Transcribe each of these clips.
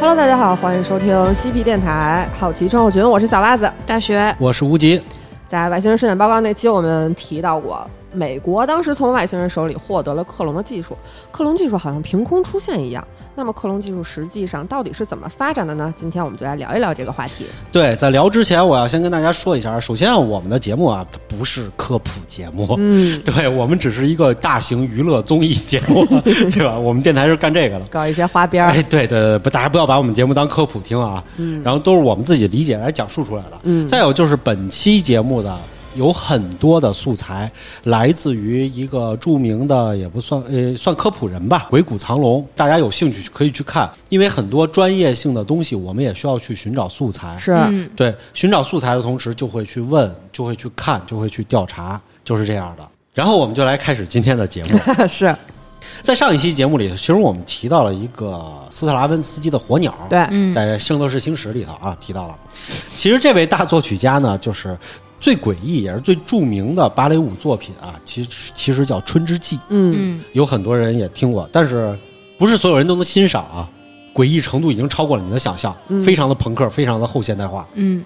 Hello，大家好，欢迎收听嬉皮电台，好奇症候群，我是小袜子。大学我是无极，在外星人事件报告那期，我们提到过，美国当时从外星人手里获得了克隆的技术，克隆技术好像凭空出现一样。那么，克隆技术实际上到底是怎么发展的呢？今天我们就来聊一聊这个话题。对，在聊之前，我要先跟大家说一下，首先啊，我们的节目啊，它不是科普节目，嗯，对我们只是一个大型娱乐综艺节目，对吧？我们电台是干这个的。搞一些花边儿哎，，对对对，不，大家不要把我们节目当科普听啊，嗯然后都是我们自己理解来讲述出来的。嗯再有就是本期节目的有很多的素材来自于一个著名的，也不算呃算科普人吧，《鬼谷藏龙》，大家有兴趣可以去看，因为很多专业性的东西我们也需要去寻找素材。是，嗯，对，寻找素材的同时，就会去问，就会去看，就会去调查，就是这样的。然后我们就来开始今天的节目。是在上一期节目里，其实我们提到了一个斯特拉文斯基的《火鸟》，对，嗯在《圣斗士星矢》里头啊提到了。其实这位大作曲家呢，就是最诡异也是最著名的芭蕾舞作品啊，其实其实叫《春之祭》，嗯，嗯有很多人也听过，但是不是所有人都能欣赏啊。诡异程度已经超过了你的想象，嗯非常的朋克，非常的后现代化。嗯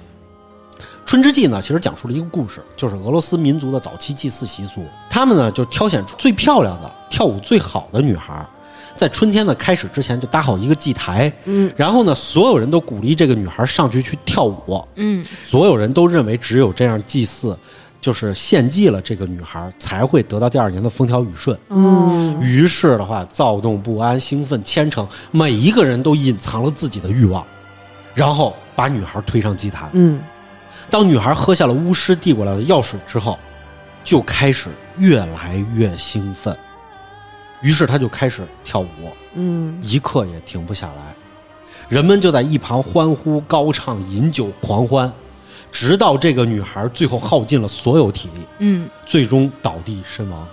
《春之祭》呢，其实讲述了一个故事，就是俄罗斯民族的早期祭祀习俗。他们呢就挑选出最漂亮的、跳舞最好的女孩，在春天的开始之前就搭好一个祭台，嗯，然后呢，所有人都鼓励这个女孩上去去跳舞，嗯。所有人都认为只有这样祭祀，就是献祭了这个女孩，才会得到第二年的风调雨顺。嗯于是的话，躁动不安、兴奋、虔诚，每一个人都隐藏了自己的欲望，然后把女孩推上祭坛。嗯，当女孩喝下了巫师递过来的药水之后，就开始越来越兴奋，于是他就开始跳舞，嗯，一刻也停不下来。人们就在一旁欢呼、高唱、饮酒狂欢，直到这个女孩最后耗尽了所有体力，嗯。最终倒地身亡。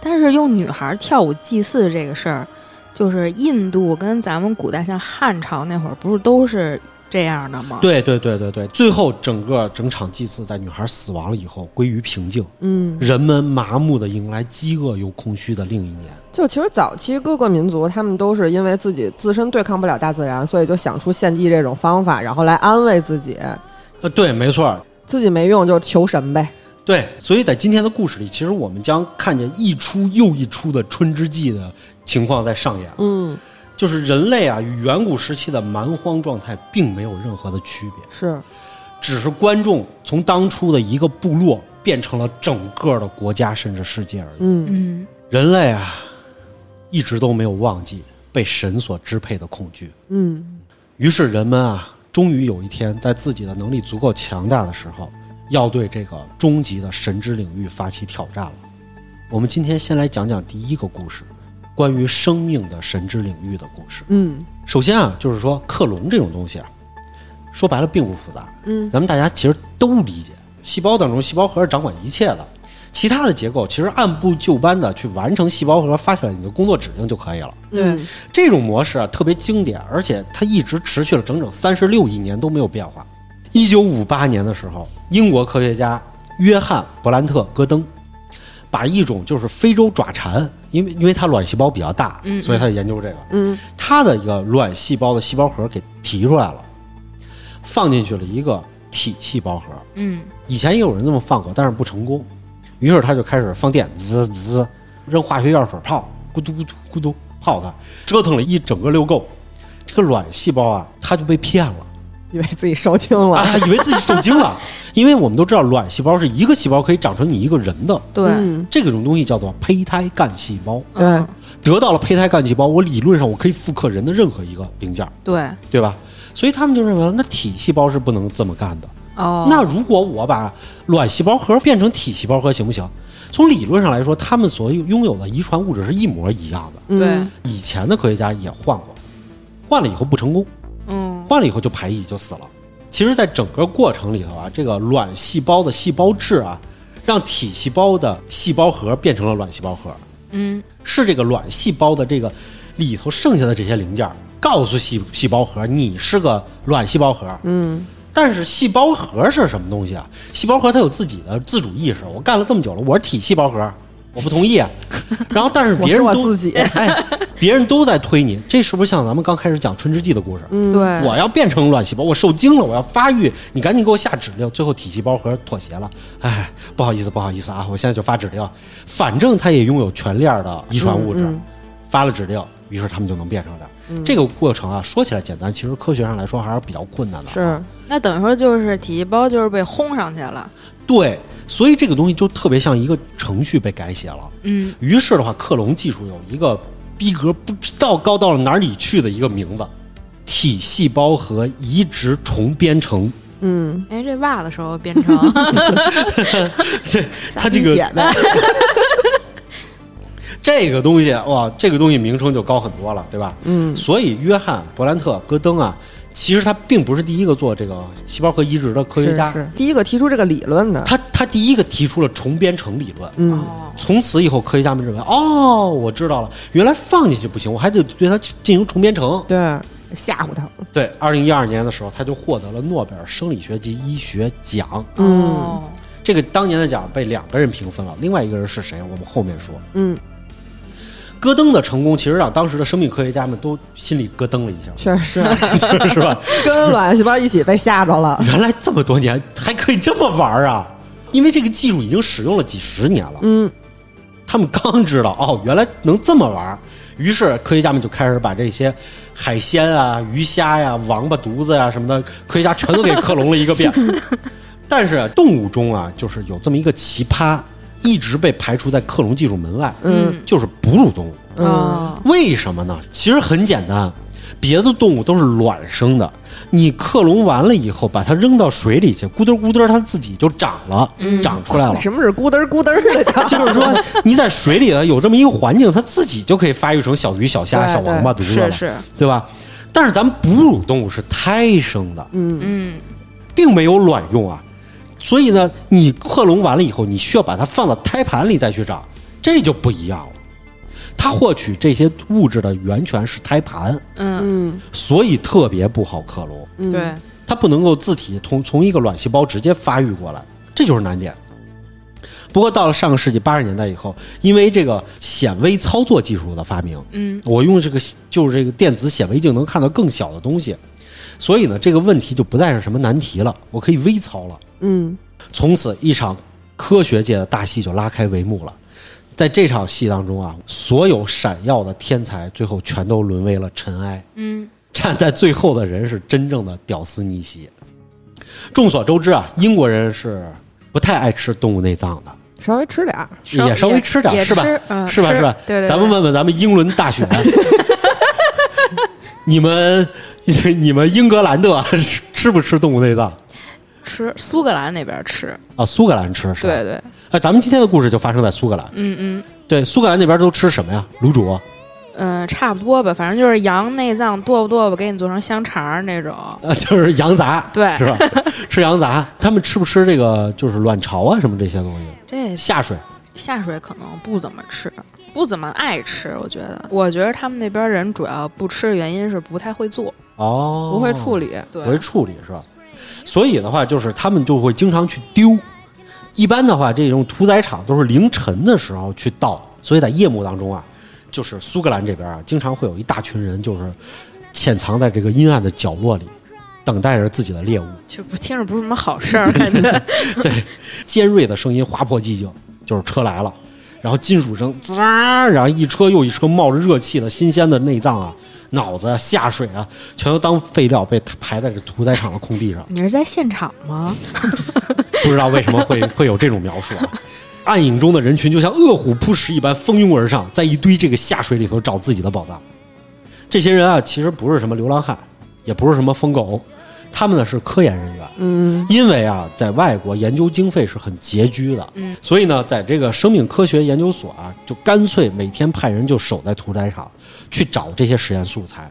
但是用女孩跳舞祭祀这个事儿，就是印度跟咱们古代像汉朝那会儿，不是都是这样的吗？，对对对对对，最后整个整场祭祀在女孩死亡了以后归于平静，嗯，人们麻木的迎来饥饿又空虚的另一年。就其实早期各个民族，他们都是因为自己自身对抗不了大自然，所以就想出献祭这种方法，然后来安慰自己。呃，对，没错，自己没用就求神呗。对，所以在今天的故事里，其实我们将看见一出又一出的春之祭的情况在上演，嗯，就是人类啊与远古时期的蛮荒状态并没有任何的区别，是，只是观众从当初的一个部落变成了整个的国家甚至世界而已。嗯。嗯。人类啊，一直都没有忘记被神所支配的恐惧，嗯。于是人们啊，终于有一天在自己的能力足够强大的时候，要对这个终极的神之领域发起挑战了。我们今天先来讲讲第一个故事，关于生命的神之领域的故事。嗯首先啊，就是说克隆这种东西啊，说白了并不复杂，嗯咱们大家其实都理解，细胞当中细胞核是掌管一切的，其他的结构其实按部就班的去完成细胞核发下来你的工作指令就可以了。嗯这种模式啊特别经典，而且它一直持续了整整三十六亿年都没有变化。一九五八年的时候，英国科学家约翰·勃兰特·戈登把一种就是非洲爪蟾，因为因为它卵细胞比较大，嗯所以他研究这个，嗯它的一个卵细胞的细胞核给提出来了，放进去了一个体细胞核。嗯以前也有人这么放过，但是不成功。于是他就开始放电，滋滋，扔化学药水泡，咕嘟咕嘟咕嘟泡它，折腾了一整个溜够。这个卵细胞啊，它就被骗了以为自己受精了。啊，以为自己受精了。因为我们都知道，卵细胞是一个细胞可以长成你一个人的，对，嗯这种东西叫做胚胎干细胞。对得到了胚胎干细胞，我理论上我可以复刻人的任何一个零件，对对吧？所以他们就认为，那体细胞是不能这么干的。哦，那如果我把卵细胞核变成体细胞核行不行？从理论上来说，他们所拥有的遗传物质是一模一样的。嗯对，以前的科学家也换过，换了以后不成功，嗯换了以后就排异就死了。其实，在整个过程里头啊，这个卵细胞的细胞质啊，让体细胞的细胞核变成了卵细胞核，嗯是这个卵细胞的这个里头剩下的这些零件告诉细细胞核你是个卵细胞核，嗯但是细胞核是什么东西啊？细胞核它有自己的自主意识。我干了这么久了，我是体细胞核，我不同意啊。然后，但是别人都我我自己哎，别人都在推你，这是不是像咱们刚开始讲春之祭的故事？嗯，对，我要变成卵细胞，我受精了，我要发育，你赶紧给我下指令。最后体细胞核妥协了，哎，不好意思，不好意思啊，我现在就发指令，反正它也拥有全链的遗传物质，嗯发了指令，于是他们就能变成这。这个过程啊，说起来简单，其实科学上来说还是比较困难的。是，那等于说就是体细胞就是被轰上去了。对，所以这个东西就特别像一个程序被改写了。嗯，于是的话，克隆技术有一个逼格不知道高到了哪里去的一个名字——体细胞核移植重编程。嗯，哎，这袜子时候变成 它这个写呗，这个东西哇，这个东西名称就高很多了，对吧？嗯所以约翰·勃兰特·戈登啊，其实他并不是第一个做这个细胞核移植的科学家，是是第一个提出这个理论的，他他第一个提出了重编程理论。嗯，哦，从此以后，科学家们认为，哦，我知道了，原来放进去不行，我还得对它进行重编程。对，吓唬他，对，二零一二年的时候，他就获得了诺贝尔生理学及医学奖。嗯哦这个当年的奖被两个人平分了，另外一个人是谁？我们后面说。嗯，戈登的成功，其实让当时的生命科学家们都心里咯噔了一下，确实 是吧？跟卵细胞一起被吓着了，原来这么多年还可以这么玩啊！因为这个技术已经使用了几十年了，嗯他们刚知道哦，原来能这么玩。于是科学家们就开始把这些海鲜啊、鱼虾呀、王八犊子呀、什么的，科学家全都给克隆了一个遍。但是动物中啊，就是有这么一个奇葩，一直被排除在克隆技术门外，嗯就是哺乳动物。哦，为什么呢？其实很简单，别的动物都是卵生的，你克隆完了以后，把它扔到水里去，咕嘟咕嘟，它自己就长了，嗯长出来了。什么是咕嘟咕嘟的？就是说，你在水里有这么一个环境，它自己就可以发育成小鱼、小虾、小王八犊子了，是是，对吧？但是咱们哺乳动物是胎生的，嗯嗯并没有卵用啊，所以呢，你克隆完了以后，你需要把它放到胎盘里再去长，这就不一样了。它获取这些物质的源泉是胎盘，嗯，嗯所以特别不好克隆。嗯，对，它不能够自体从从一个卵细胞直接发育过来，这就是难点。不过到了上个世纪八十年代以后，因为这个显微操作技术的发明，嗯我用这个就是这个电子显微镜能看到更小的东西，所以呢，这个问题就不再是什么难题了，我可以微操了。嗯从此，一场科学界的大戏就拉开帷幕了。在这场戏当中啊，所有闪耀的天才最后全都沦为了尘埃。嗯站在最后的人是真正的屌丝逆袭。众所周知啊，英国人是不太爱吃动物内脏的，稍微吃点儿，也稍微吃点儿是吧嗯是吧？是吧？对对对咱们问问咱们英伦大选，你们 你们英格兰的吃吃不吃动物内脏吃苏格兰那边吃，啊？苏格兰吃是吧？对对，哎，咱们今天的故事就发生在苏格兰。嗯嗯。对，苏格兰那边都吃什么呀？卤煮嗯，差不多吧，反正就是羊内脏剁吧剁吧，给你做成香肠那种。啊，就是羊杂，对是吧？吃羊杂，他们吃不吃这个就是卵巢啊什么这些东西？这下水下水可能不怎么吃，不怎么爱吃。我觉得，我觉得他们那边人主要不吃的原因是不太会做。哦，不会处理，对不会处理是吧？所以的话，就是他们就会经常去丢。一般的话，这种屠宰场都是凌晨的时候去到，所以在夜幕当中啊，就是苏格兰这边啊，经常会有一大群人，就是潜藏在这个阴暗的角落里，等待着自己的猎物。就不听着不是什么好事儿，感觉。对，尖锐的声音划破寂静，就是车来了，然后金属声滋啦，然后一车又一车冒着热气的新鲜的内脏啊、脑子啊、下水啊，全都当废料被排在这屠宰场的空地上。你是在现场吗？不知道为什么会 会有这种描述啊。暗影中的人群就像饿虎扑食一般蜂拥而上，在一堆这个下水里头找自己的宝藏。这些人啊，其实不是什么流浪汉，也不是什么疯狗，他们呢是科研人员。嗯因为啊，在外国研究经费是很拮据的，嗯，所以呢，在这个生命科学研究所啊，就干脆每天派人就守在屠宰场，去找这些实验素材。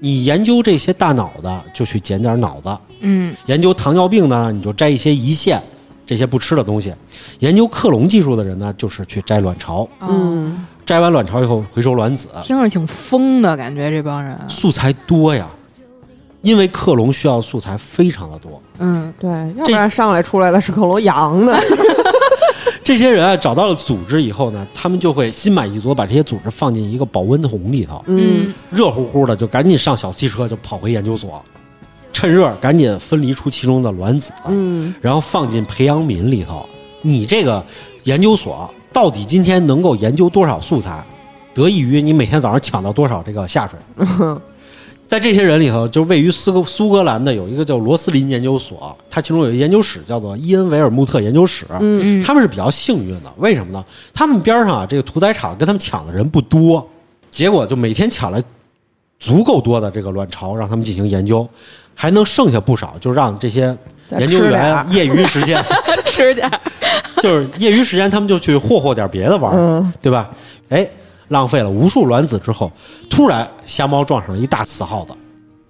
你研究这些大脑的，就去捡点脑子；嗯研究糖尿病呢，你就摘一些胰腺，这些不吃的东西；研究克隆技术的人呢，就是去摘卵巢。嗯，嗯，摘完卵巢以后回收卵子，听着挺疯的感觉，这帮人。素材多呀，因为克隆需要素材非常的多。嗯对，要不然上来出来的是克隆羊的，这些人啊找到了组织以后呢，他们就会心满意足，把这些组织放进一个保温桶里头，嗯热乎乎的，就赶紧上小汽车就跑回研究所，趁热赶紧分离出其中的卵子，嗯然后放进培养皿里头。你这个研究所到底今天能够研究多少素材，得益于你每天早上抢到多少这个下水。在这些人里头，就是位于斯格苏格兰的有一个叫罗斯林研究所，它其中有一个研究室叫做伊恩维尔穆特研究室。嗯嗯，他们是比较幸运的，为什么呢？他们边上啊，这个屠宰场跟他们抢的人不多，结果就每天抢来足够多的这个卵巢，让他们进行研究，还能剩下不少，就让这些研究员业余时间，吃点就是业余时间，他们就去霍霍点别的玩儿，嗯对吧？哎，浪费了无数卵子之后，突然瞎猫撞上了一大死耗子。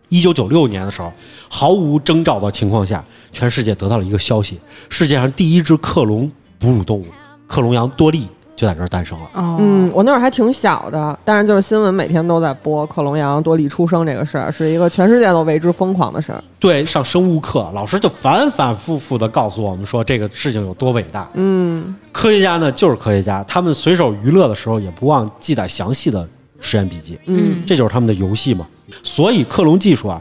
一九九六年的时候，毫无征兆的情况下，全世界得到了一个消息：世界上第一只克隆哺乳动物克隆羊多利就在这儿诞生了。哦，嗯，我那会儿还挺小的，但是就是新闻每天都在播克隆羊多利出生这个事儿，是一个全世界都为之疯狂的事儿。对，上生物课，老师就反反复复的告诉我们说这个事情有多伟大。嗯科学家呢，就是科学家，他们随手娱乐的时候也不忘记载详细的实验笔记。嗯这就是他们的游戏嘛。所以克隆技术啊，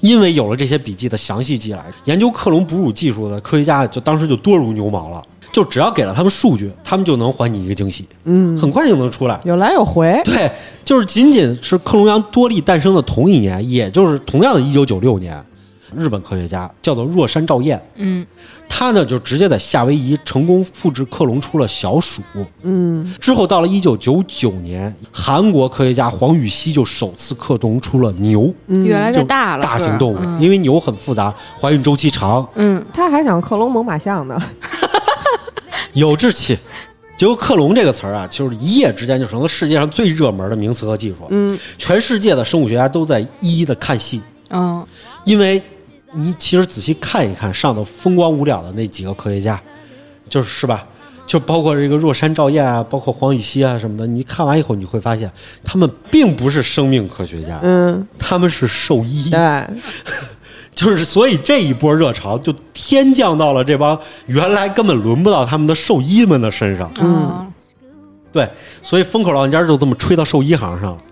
因为有了这些笔记的详细记载，研究克隆哺乳技术的科学家就当时就多如牛毛了。就只要给了他们数据，他们就能还你一个惊喜，嗯，很快就能出来。有来有回。对，就是仅仅是克隆羊多利诞生的同一年，也就是同样的一九九六年，日本科学家叫做若山照彦，嗯。他呢就直接在夏威夷成功复制克隆出了小鼠。嗯。之后到了一九九九年，韩国科学家黄禹锡就首次克隆出了牛，嗯，越来就越大了，大型动物，嗯。因为牛很复杂，怀孕周期长，嗯。他还想克隆猛犸象呢。有志气。结果“克隆”这个词儿啊，就是一夜之间就成了世界上最热门的名词和技术。嗯。全世界的生物学家都在一一的看戏，嗯因为你其实仔细看一看上头风光无两的那几个科学家，就是是吧？就包括这个若山照彦啊，包括黄禹锡啊什么的，你看完以后你会发现，他们并不是生命科学家，嗯，他们是兽医。对，就是所以这一波热潮就天降到了这帮原来根本轮不到他们的兽医们的身上。嗯对，所以风口浪尖就这么吹到兽医行上了。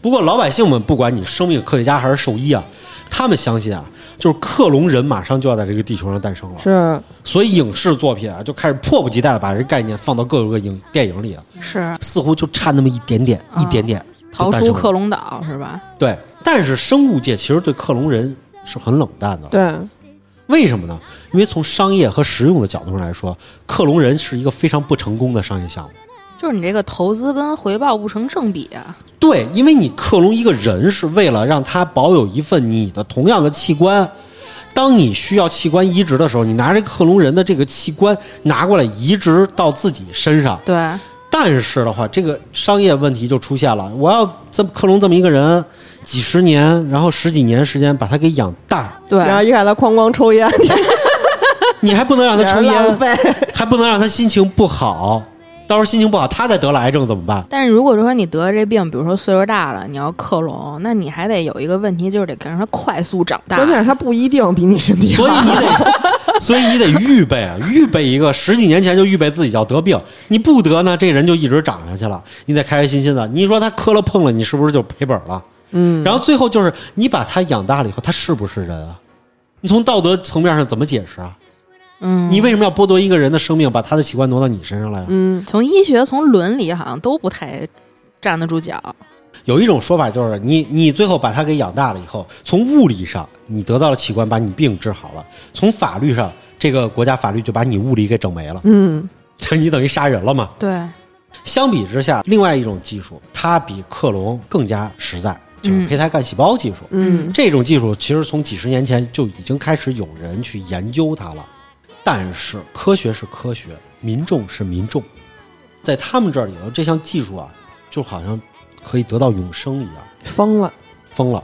不过老百姓们，不管你生命科学家还是兽医啊，他们相信啊，就是克隆人马上就要在这个地球上诞生了，是所以影视作品啊就开始迫不及待的把这概念放到各个影电影里啊，是似乎就差那么一点点，啊一点点就逃出克隆岛是吧？对，但是生物界其实对克隆人是很冷淡的。对，为什么呢？因为从商业和实用的角度上来说，克隆人是一个非常不成功的商业项目。就是你这个投资跟回报不成正比啊。对，因为你克隆一个人是为了让他保有一份你的同样的器官。当你需要器官移植的时候，你拿这克隆人的这个器官拿过来移植到自己身上。对，但是的话，这个商业问题就出现了。我要这么克隆这么一个人，几十年，然后十几年时间把他给养大，对，然后一看他哐哐抽烟，你还不能让他抽烟，还不能让他心情不好。到时候心情不好，他再得了癌症怎么办？但是如果说你得了这病，比如说岁数大了，你要克隆，那你还得有一个问题，就是得让他快速长大。关键是他不一定比你身体好所以你得，所以你得预备啊，预备一个十几年前就预备自己要得病，你不得呢，这人就一直长下去了。你得开开心心的。你说他磕了碰了，你是不是就赔本了？嗯，然后最后就是你把他养大了以后，他是不是人啊？你从道德层面上怎么解释啊？嗯，你为什么要剥夺一个人的生命，把他的器官挪到你身上来啊？嗯从医学、从伦理好像都不太站得住脚。有一种说法就是，你你最后把他给养大了以后，从物理上你得到了器官，把你病治好了；从法律上，这个国家法律就把你物理给整没了，嗯 你等于杀人了嘛。对，相比之下，另外一种技术，它比克隆更加实在，就是嗯胚胎干细胞技术。嗯这种技术其实从几十年前就已经开始有人去研究它了，但是科学是科学，民众是民众，在他们这里头，这项技术啊，就好像可以得到永生一样，疯了。疯了。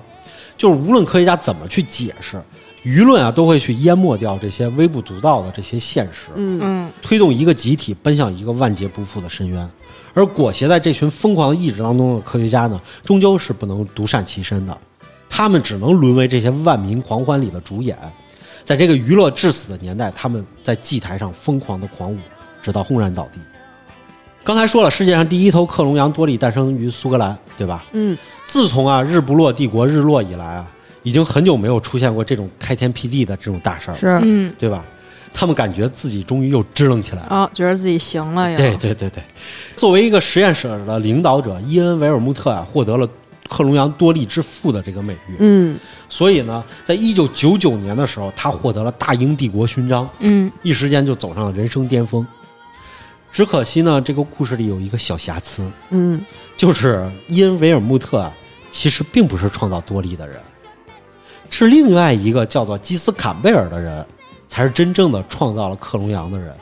就是无论科学家怎么去解释，舆论啊都会去淹没掉这些微不足道的这些现实。嗯嗯推动一个集体奔向一个万劫不复的深渊。而裹挟在这群疯狂的意志当中的科学家呢，终究是不能独善其身的，他们只能沦为这些万民狂欢里的主演。在这个娱乐至死的年代，他们在祭台上疯狂的狂舞，直到轰然倒地。刚才说了，世界上第一头克隆羊多利诞生于苏格兰，对吧？嗯，自从啊日不落帝国日落以来啊，已经很久没有出现过这种开天辟地的这种大事儿，是，嗯，对吧？他们感觉自己终于又支棱起来了。哦，觉得自己行了呀。对对对对，作为一个实验室的领导者，伊恩·维尔穆特啊，获得了克隆羊多利之父的这个美誉。嗯所以呢，在一九九九年的时候，他获得了大英帝国勋章，嗯，一时间就走上了人生巅峰。只可惜呢，这个故事里有一个小瑕疵，嗯就是伊恩·维尔穆特啊，其实并不是创造多利的人，是另外一个叫做基斯坎贝尔的人，才是真正的创造了克隆羊的人。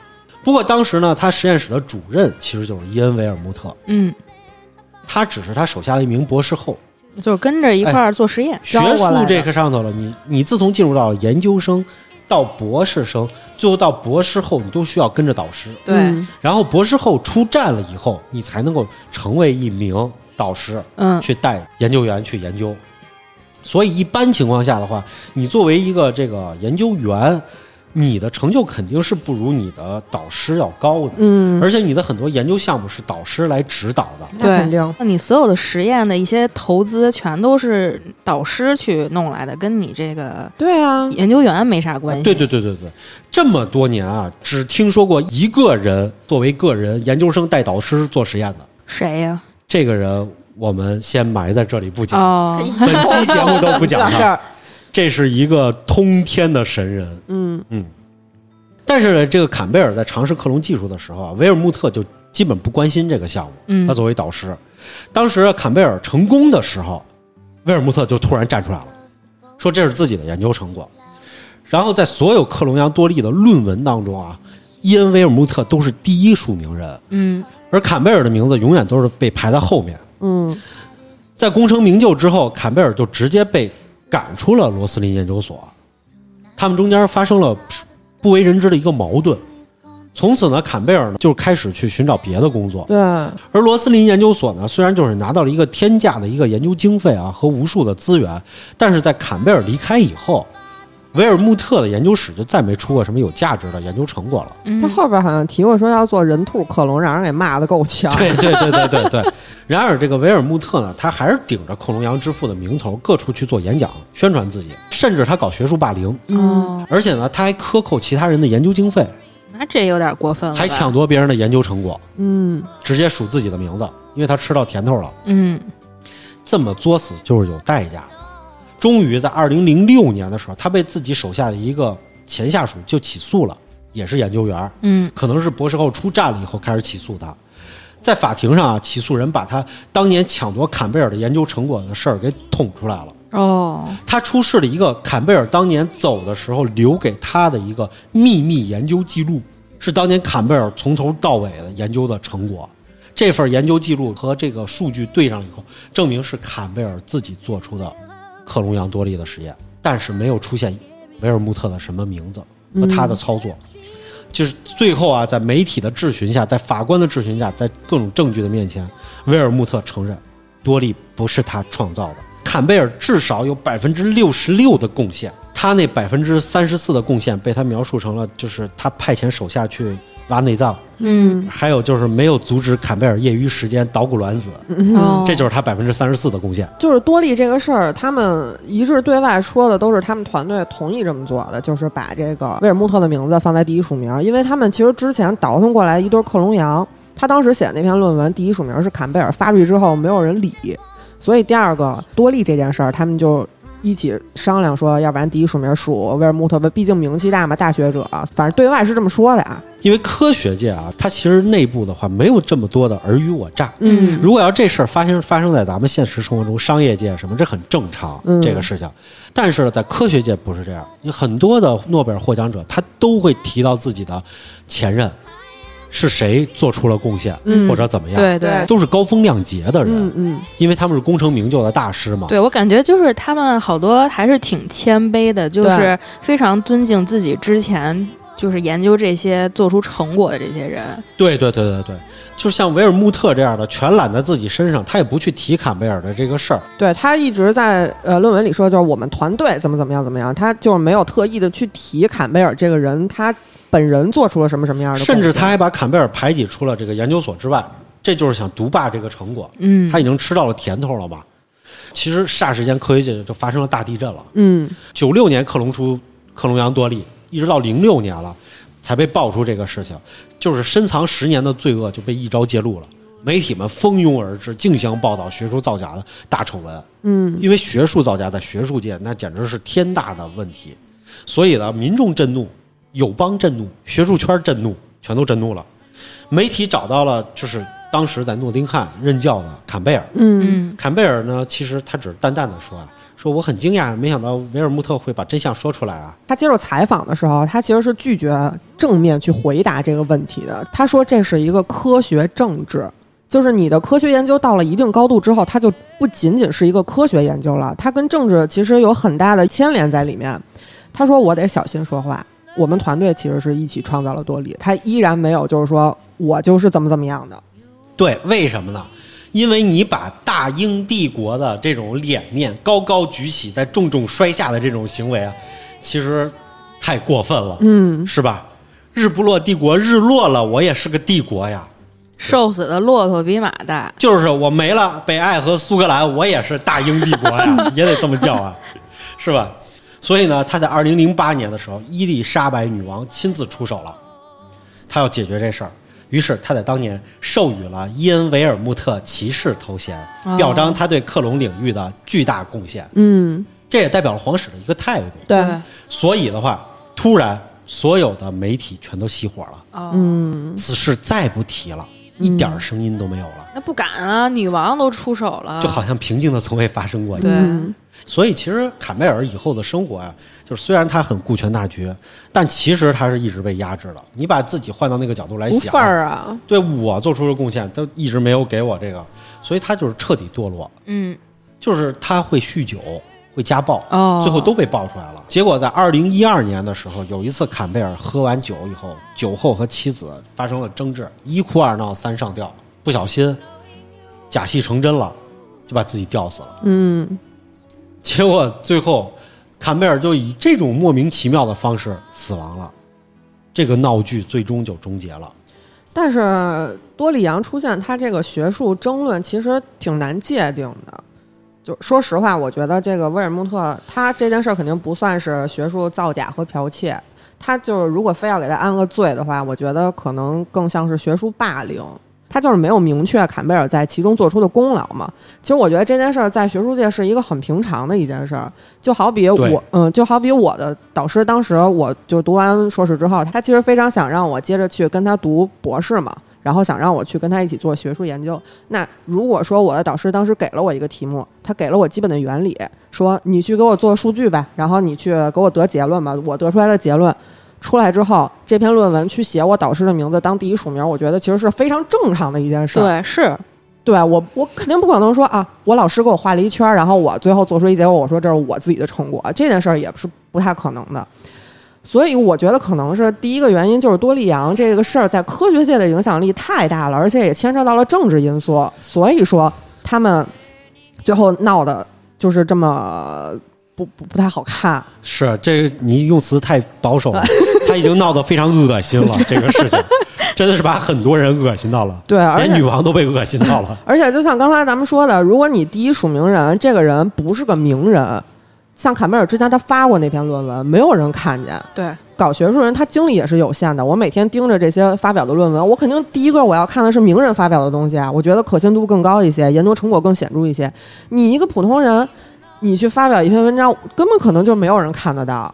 不过当时呢，他实验室的主任其实就是伊恩·维尔穆特，嗯，他只是他手下的一名博士后。就是跟着一块儿做实验。学术这个上头了，你你自从进入到了研究生，到博士生，最后到博士后，你都需要跟着导师。对，嗯然后博士后出站了以后，你才能够成为一名导师，嗯，去带研究员去研究。所以一般情况下的话，你作为一个这个研究员，你的成就肯定是不如你的导师要高的，嗯，而且你的很多研究项目是导师来指导的。对。那肯定，那你所有的实验的一些投资，全都是导师去弄来的，跟你这个对啊，研究员没啥关系。对对对对对，这么多年啊，只听说过一个人作为个人研究生带导师做实验的，谁呀？这个人我们先埋在这里不讲，哦，本期节目都不讲他，这是一个通天的神人。嗯嗯，但是呢，这个坎贝尔在尝试克隆技术的时候啊，维尔穆特就基本不关心这个项目。嗯他作为导师，当时坎贝尔成功的时候，威尔穆特就突然站出来了，说这是自己的研究成果。然后在所有克隆羊多利的论文当中啊，伊恩·维尔穆特都是第一署名人，嗯而坎贝尔的名字永远都是被排在后面。嗯在功成名就之后，坎贝尔就直接被赶出了罗斯林研究所，他们中间发生了不为人知的一个矛盾。从此呢，坎贝尔呢就开始去寻找别的工作，对，而罗斯林研究所呢，虽然就是拿到了一个天价的一个研究经费啊和无数的资源，但是在坎贝尔离开以后，维尔穆特的研究室就再没出过什么有价值的研究成果了。嗯他后边好像提过说要做人兔克隆，让人给骂的够呛。对对对对对对。然而，这个维尔穆特呢，他还是顶着克隆羊之父的名头，各处去做演讲，宣传自己，甚至他搞学术霸凌，嗯，哦，而且呢，他还克扣其他人的研究经费，那这有点过分了，还抢夺别人的研究成果，嗯直接数自己的名字，因为他吃到甜头了。嗯这么作死就是有代价的。终于在二零零六年的时候，他被自己手下的一个前下属就起诉了，也是研究员，嗯可能是博士后出站了以后开始起诉他。在法庭上啊，起诉人把他当年抢夺坎贝尔的研究成果的事儿给捅出来了。哦，他出示了一个坎贝尔当年走的时候留给他的一个秘密研究记录，是当年坎贝尔从头到尾的研究的成果。这份研究记录和这个数据对上以后，证明是坎贝尔自己做出的克隆羊多利的实验，但是没有出现维尔穆特的什么名字和他的操作。就是最后啊，在媒体的质询下，在法官的质询下，在各种证据的面前，威尔穆特承认多利不是他创造的。坎贝尔至少有百分之六十六的贡献，他那百分之三十四的贡献被他描述成了就是他派遣手下去挖内脏，嗯还有就是没有阻止坎贝尔业余时间捣鼓卵子，嗯，这就是他百分之三十四的贡献。就是多利这个事儿，他们一致对外说的都是他们团队同意这么做的，就是把这个威尔穆特的名字放在第一署名，因为他们其实之前倒腾过来一对克隆羊，他当时写的那篇论文第一署名是坎贝尔，发出去之后没有人理，所以第二个多利这件事儿，他们就。一起商量说，要不然第一署名署威尔穆特吧，毕竟名气大嘛，大学者，反正对外是这么说的啊。因为科学界啊，它其实内部的话没有这么多的尔虞我诈。嗯。如果要这事儿发生发生在咱们现实生活中，商业界什么，这很正常，嗯。这个事情。但是呢，在科学界不是这样，有很多的诺贝尔获奖者，他都会提到自己的前任是谁做出了贡献，嗯。或者怎么样，对对。都是高风亮节的人，嗯嗯，因为他们是功成名就的大师嘛。对，我感觉就是他们好多还是挺谦卑的，就是非常尊敬自己之前就是研究这些做出成果的这些人。对对对对对，就像维尔穆特这样的，全揽在自己身上，他也不去提坎贝尔的这个事儿。对他一直在呃论文里说，就是我们团队怎么怎么样怎么样，他就是没有特意的去提坎贝尔这个人，他本人做出了什么什么样的，甚至他还把坎贝尔排挤出了这个研究所之外，这就是想独霸这个成果。嗯，他已经吃到了甜头了嘛？其实霎时间科学界就发生了大地震了。嗯九六年克隆出克隆羊多利，一直到零六年了才被爆出这个事情，就是深藏十年的罪恶就被一朝揭露了。媒体们蜂拥而至，竞相报道学术造假的大丑闻。嗯因为学术造假在学术界那简直是天大的问题，所以呢，民众震怒，友邦震怒，学术圈震怒，全都震怒了。媒体找到了就是当时在诺丁汉任教的坎贝尔，嗯嗯坎贝尔呢，其实他只是淡淡的说啊，说我很惊讶，没想到维尔穆特会把真相说出来啊。他接受采访的时候，他其实是拒绝正面去回答这个问题的。他说这是一个科学政治，就是你的科学研究到了一定高度之后，它就不仅仅是一个科学研究了，它跟政治其实有很大的牵连在里面。他说我得小心说话。我们团队其实是一起创造了多利，他依然没有就是说我就是怎么怎么样的。对，为什么呢？因为你把大英帝国的这种脸面高高举起，再重重摔下的这种行为啊，其实太过分了，嗯，是吧？日不落帝国日落了，我也是个帝国呀。瘦死的骆驼比马大。就是我没了北爱和苏格兰，我也是大英帝国呀，也得这么叫啊，是吧？所以呢，他在二零零八年的时候，伊丽莎白女王亲自出手了，他要解决这事儿。于是他在当年授予了伊恩维尔穆特骑士头衔，哦。表彰他对克隆领域的巨大贡献。嗯，这也代表了皇室的一个态度。对，所以的话，突然所有的媒体全都熄火了，哦，嗯，此事再不提了，一点声音都没有了，那不敢啊，女王都出手了，就好像平静的从未发生过一样。所以其实坎贝尔以后的生活啊、就是虽然他很顾全大局，但其实他是一直被压制的。你把自己换到那个角度来想，无份儿啊。对我做出的贡献都一直没有给我这个，所以他就是彻底堕落，嗯就是他会酗酒，会家暴，哦，最后都被爆出来了。结果在二零一二年的时候，有一次坎贝尔喝完酒以后，酒后和妻子发生了争执，一哭二闹三上吊，不小心假戏成真了，就把自己吊死了。嗯结果最后，坎贝尔就以这种莫名其妙的方式死亡了。这个闹剧最终就终结了。但是多里扬出现，他这个学术争论其实挺难界定的。就说实话，我觉得这个威尔穆特他这件事儿肯定不算是学术造假和剽窃，他就是如果非要给他安个罪的话，我觉得可能更像是学术霸凌。他就是没有明确坎贝尔在其中做出的功劳嘛。其实我觉得这件事儿在学术界是一个很平常的一件事儿，就好比我，嗯，就好比我的导师，当时我就读完硕士之后，他其实非常想让我接着去跟他读博士嘛，然后想让我去跟他一起做学术研究。那如果说我的导师当时给了我一个题目，他给了我基本的原理，说你去给我做数据吧，然后你去给我得结论吧，我得出来的结论。出来之后，这篇论文去写我导师的名字当第一署名，我觉得其实是非常正常的一件事儿。对是，对我，我肯定不可能说啊，我老师给我画了一圈儿，然后我最后做出一结果，我说这是我自己的成果，这件事儿也是不太可能的。所以我觉得可能是第一个原因就是多利杨这个事儿在科学界的影响力太大了，而且也牵扯到了政治因素，所以说他们最后闹的就是这么不不不太好看。是这个你用词太保守了，他已经闹得非常恶心了。这个事情真的是把很多人恶心到了，对，连女王都被恶心到了。而且就像刚才咱们说的，如果你第一署名人这个人不是个名人，像坎贝尔之前他发过那篇论文，没有人看见。对，搞学术人他精力也是有限的，我每天盯着这些发表的论文，我肯定第一个我要看的是名人发表的东西啊，我觉得可信度更高一些，研究成果更显著一些。你一个普通人，你去发表一篇文章，根本可能就没有人看得到。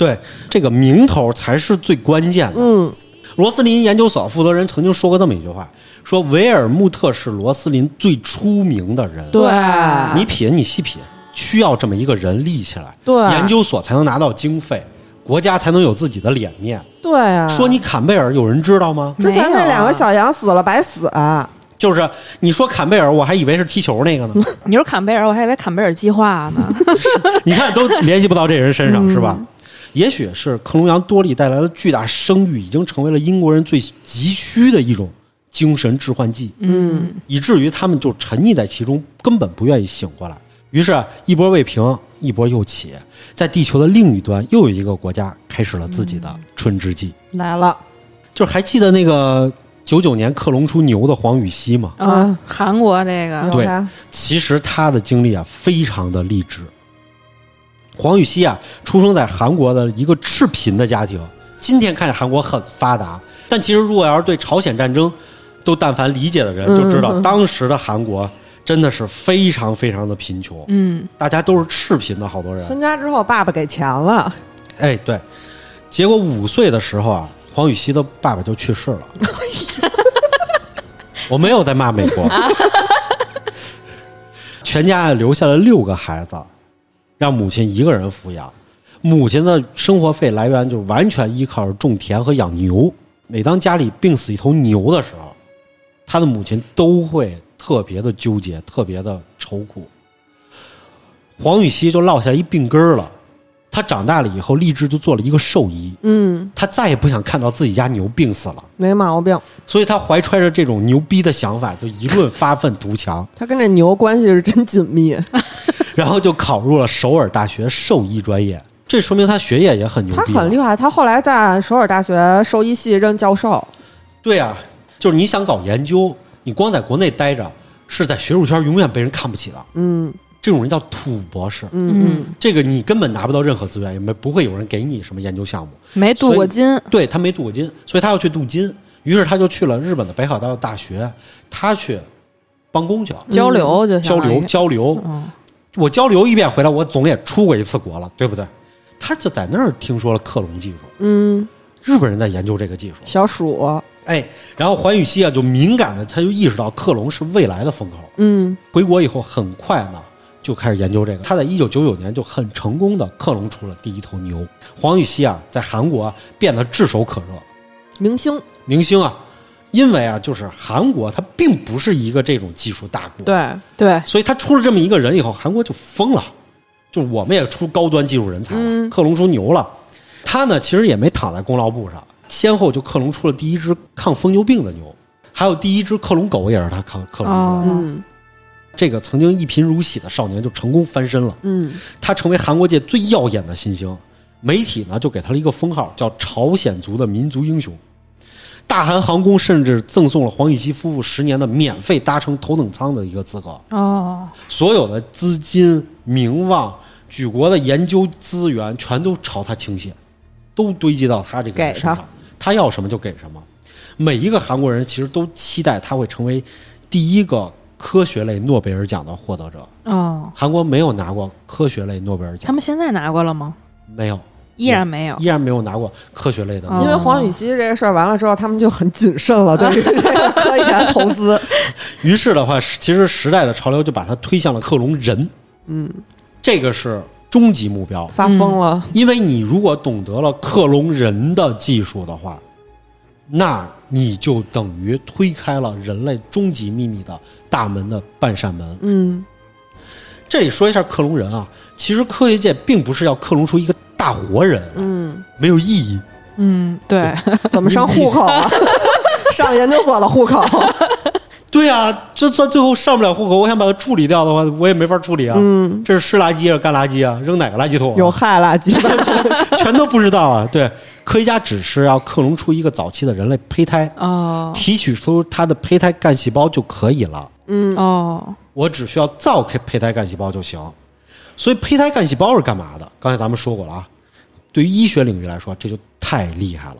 对，这个名头才是最关键的。嗯，罗斯林研究所负责人曾经说过这么一句话：说维尔穆特是罗斯林最出名的人。对，你品，你细品，需要这么一个人立起来，对研究所才能拿到经费，国家才能有自己的脸面。对啊，说你坎贝尔，有人知道吗？之前那两个小羊死了白死、啊就是你说坎贝尔，我还以为是踢球那个呢。你说坎贝尔，我还以为坎贝尔计划呢。你看都联系不到这人身上，是吧？也许是克隆羊多利带来的巨大声誉，已经成为了英国人最急需的一种精神致幻剂，嗯，以至于他们就沉溺在其中，根本不愿意醒过来。于是，一波未平，一波又起，在地球的另一端，又有一个国家开开始了自己的春之祭。来了，就是还记得那个九九年克隆出牛的黄禹锡吗？啊，韩国那个对其实他的经历啊，非常的励志。黄禹锡啊，出生在韩国的一个赤贫的家庭。今天看见韩国很发达，但其实如果要是对朝鲜战争都但凡理解的人，就知道嗯当时的韩国真的是非常非常的贫穷，嗯，大家都是赤贫的好多人。分家之后，爸爸给钱了，哎，对，结果五岁的时候啊，黄禹锡的爸爸就去世了。我没有在骂美国，全家留下了六个孩子，让母亲一个人抚养。母亲的生活费来源就完全依靠种田和养牛。每当家里病死一头牛的时候，他的母亲都会特别的纠结，特别的愁苦。黄禹锡就落下一病根儿了。他长大了以后，立志就做了一个兽医。嗯，他再也不想看到自己家牛病死了，没毛病。所以他怀揣着这种牛逼的想法，就一顿发愤图强，他跟这牛关系是真紧密。然后就考入了首尔大学兽医专业。这说明他学业也很牛他。很厉害，他后来在首尔大学兽医系任教授。对啊、就是你想搞研究，你光在国内待着，是在学术圈永远被人看不起的。嗯这种人叫土博士，嗯。这个你根本拿不到任何资源，也没不会有人给你什么研究项目。没镀过金，对他没镀过金，所以他要去镀金，于是他就去了日本的北海道大学，他去帮工去了，交流就交流交流。嗯我交流一遍回来，我总也出过一次国了，对不对？他就在那儿听说了克隆技术，嗯，日本人在研究这个技术，小鼠。哎，然后黄禹锡啊就敏感的，他就意识到克隆是未来的风口。嗯。回国以后，很快呢就开始研究这个。他在一九九九年就很成功的克隆出了第一头牛。黄禹锡啊，在韩国啊变得炙手可热，明星。明星啊，因为啊，就是韩国它并不是一个这种技术大国，，对，对，所以他出了这么一个人以后，韩国就疯了，就是我们也出高端技术人才了，嗯克隆出牛了。他呢，其实也没躺在功劳簿上，先后就克隆出了第一只抗疯牛病的牛，还有第一只克隆狗也是他克克隆出来的。哦嗯这个曾经一贫如洗的少年就成功翻身了，嗯他成为韩国界最耀眼的新星。媒体呢就给他了一个封号，叫“朝鲜族的民族英雄”。大韩航空甚至赠送了黄禹锡夫妇十年的免费搭乘头等舱的一个资格，哦，所有的资金、名望、举国的研究资源全都朝他倾斜，都堆积到他这个人身给上。他要什么就给什么。每一个韩国人其实都期待他会成为第一个科学类诺贝尔奖的获得者。哦，韩国没有拿过科学类诺贝尔奖他，们现在拿过了吗？没有，依然没有依。然没有拿过科学类的因为。黄禹锡这个事儿完了之后，他们就很谨慎了，对于这 个科研投资。于是的话，其实时代的潮流就把它推向了克隆人，嗯，这个是终极目标。发疯了。因为你如果懂得了克隆人的技术的话，那你就等于推开了人类终极秘密的大门的半扇门。嗯这里说一下克隆人啊，其实科学界并不是要克隆出一个大活人，嗯，没有意义。嗯，对，怎么上户口啊？上研究所的户口。对啊，这这最后上不了户口，我想把它处理掉的话，我也没法处理啊。嗯，这是湿垃圾还是干垃圾啊？扔哪个垃圾桶、啊？有害垃圾。全都不知道啊。对，科学家只是要克隆出一个早期的人类胚胎，哦提取出它的胚胎干细胞就可以了。嗯哦，我只需要造胚胚胎干细胞就行。所以胚胎干细胞是干嘛的？刚才咱们说过了啊。对于医学领域来说，这就太厉害了。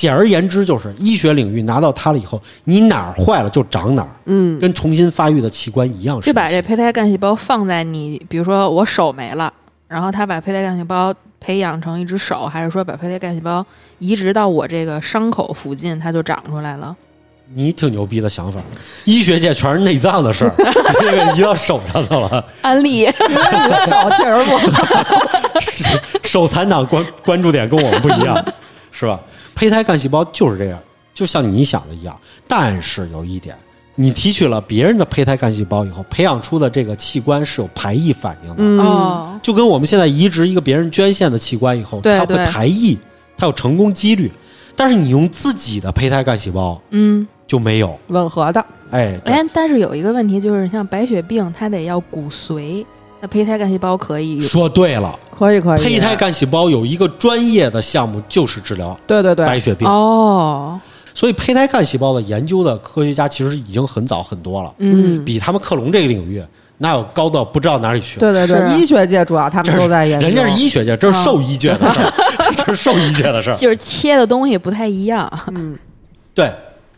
简而言之，就是医学领域拿到它了以后，你哪儿坏了就长哪儿，嗯跟重新发育的器官一样。就把这胚胎干细胞放在你，比如说我手没了，然后他把胚胎干细胞培养成一只手，还是说把胚胎干细胞移植到我这个伤口附近，它就长出来了？你挺牛逼的想法，医学界全是内脏的事儿，这个移到手上头了。安利，因为你的手确实不好。手残党关关注点跟我们不一样，是吧？胚胎干细胞就是这样，就像你想的一样。但是有一点，你提取了别人的胚胎干细胞以后，培养出的这个器官是有排异反应的，嗯，哦，就跟我们现在移植一个别人捐献的器官以后，它会排异，它有成功几率。但是你用自己的胚胎干细胞嗯，就没有，吻合的。哎，哎，但是有一个问题就是，像白血病，它得要骨髓，那胚胎干细胞可以说对了，可以可以，胚胎干细胞有一个专业的项目就是治疗对对对，白血病，哦，所以胚胎干细胞的研究的科学家其实已经很早很多了，嗯，比他们克隆这个领域那有高到不知道哪里去。对对对，是。医学界主要他们都在研究，人家是医学界，这是兽医界的事儿 这是兽医界的事儿。就是切的东西不太一样。嗯。对，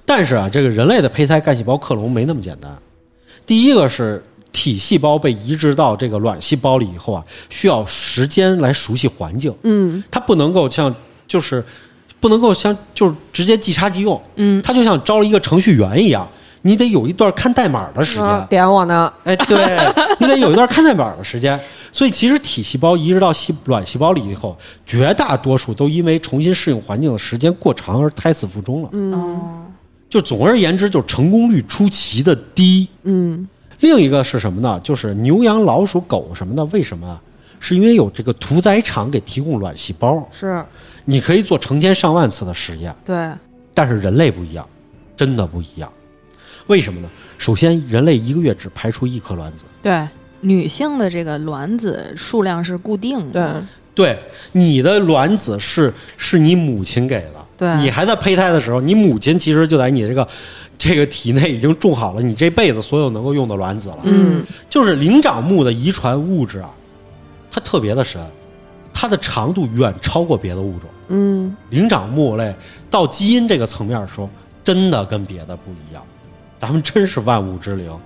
但是啊，这个人类的胚胎干细胞克隆没那么简单。第一个是体细胞被移植到这个卵细胞里以后啊，需要时间来熟悉环境，嗯它不能够像就是不能够像就是直接即插即用，嗯，它就像招了一个程序员一样，你得有一段看代码的时间。啊点我呢，哎，对 你得有一段看代码的时间。所以其实体细胞移植到细卵细胞里以后，绝大多数都因为重新适应环境的时间过长而胎死腹中了。嗯哦，就总而言之，就是成功率出奇的低。嗯另一个是什么呢？就是牛羊老鼠狗什么的，为什么啊？是因为有这个屠宰场给提供卵细胞，是，你可以做成千上万次的实验。对，但是人类不一样，真的不一样。为什么呢？首先，人类一个月只排出一颗卵子。对，女性的这个卵子数量是固定对的，，对，你的卵子是是你母亲给的。对你还在胚胎的时候，你母亲其实就在你这个这个体内已经种好了你这辈子所有能够用的卵子了。嗯就是灵长目的遗传物质啊，它特别的深，它的长度远超过别的物种。嗯灵长目类到基因这个层面说，真的跟别的不一样，咱们真是万物之灵。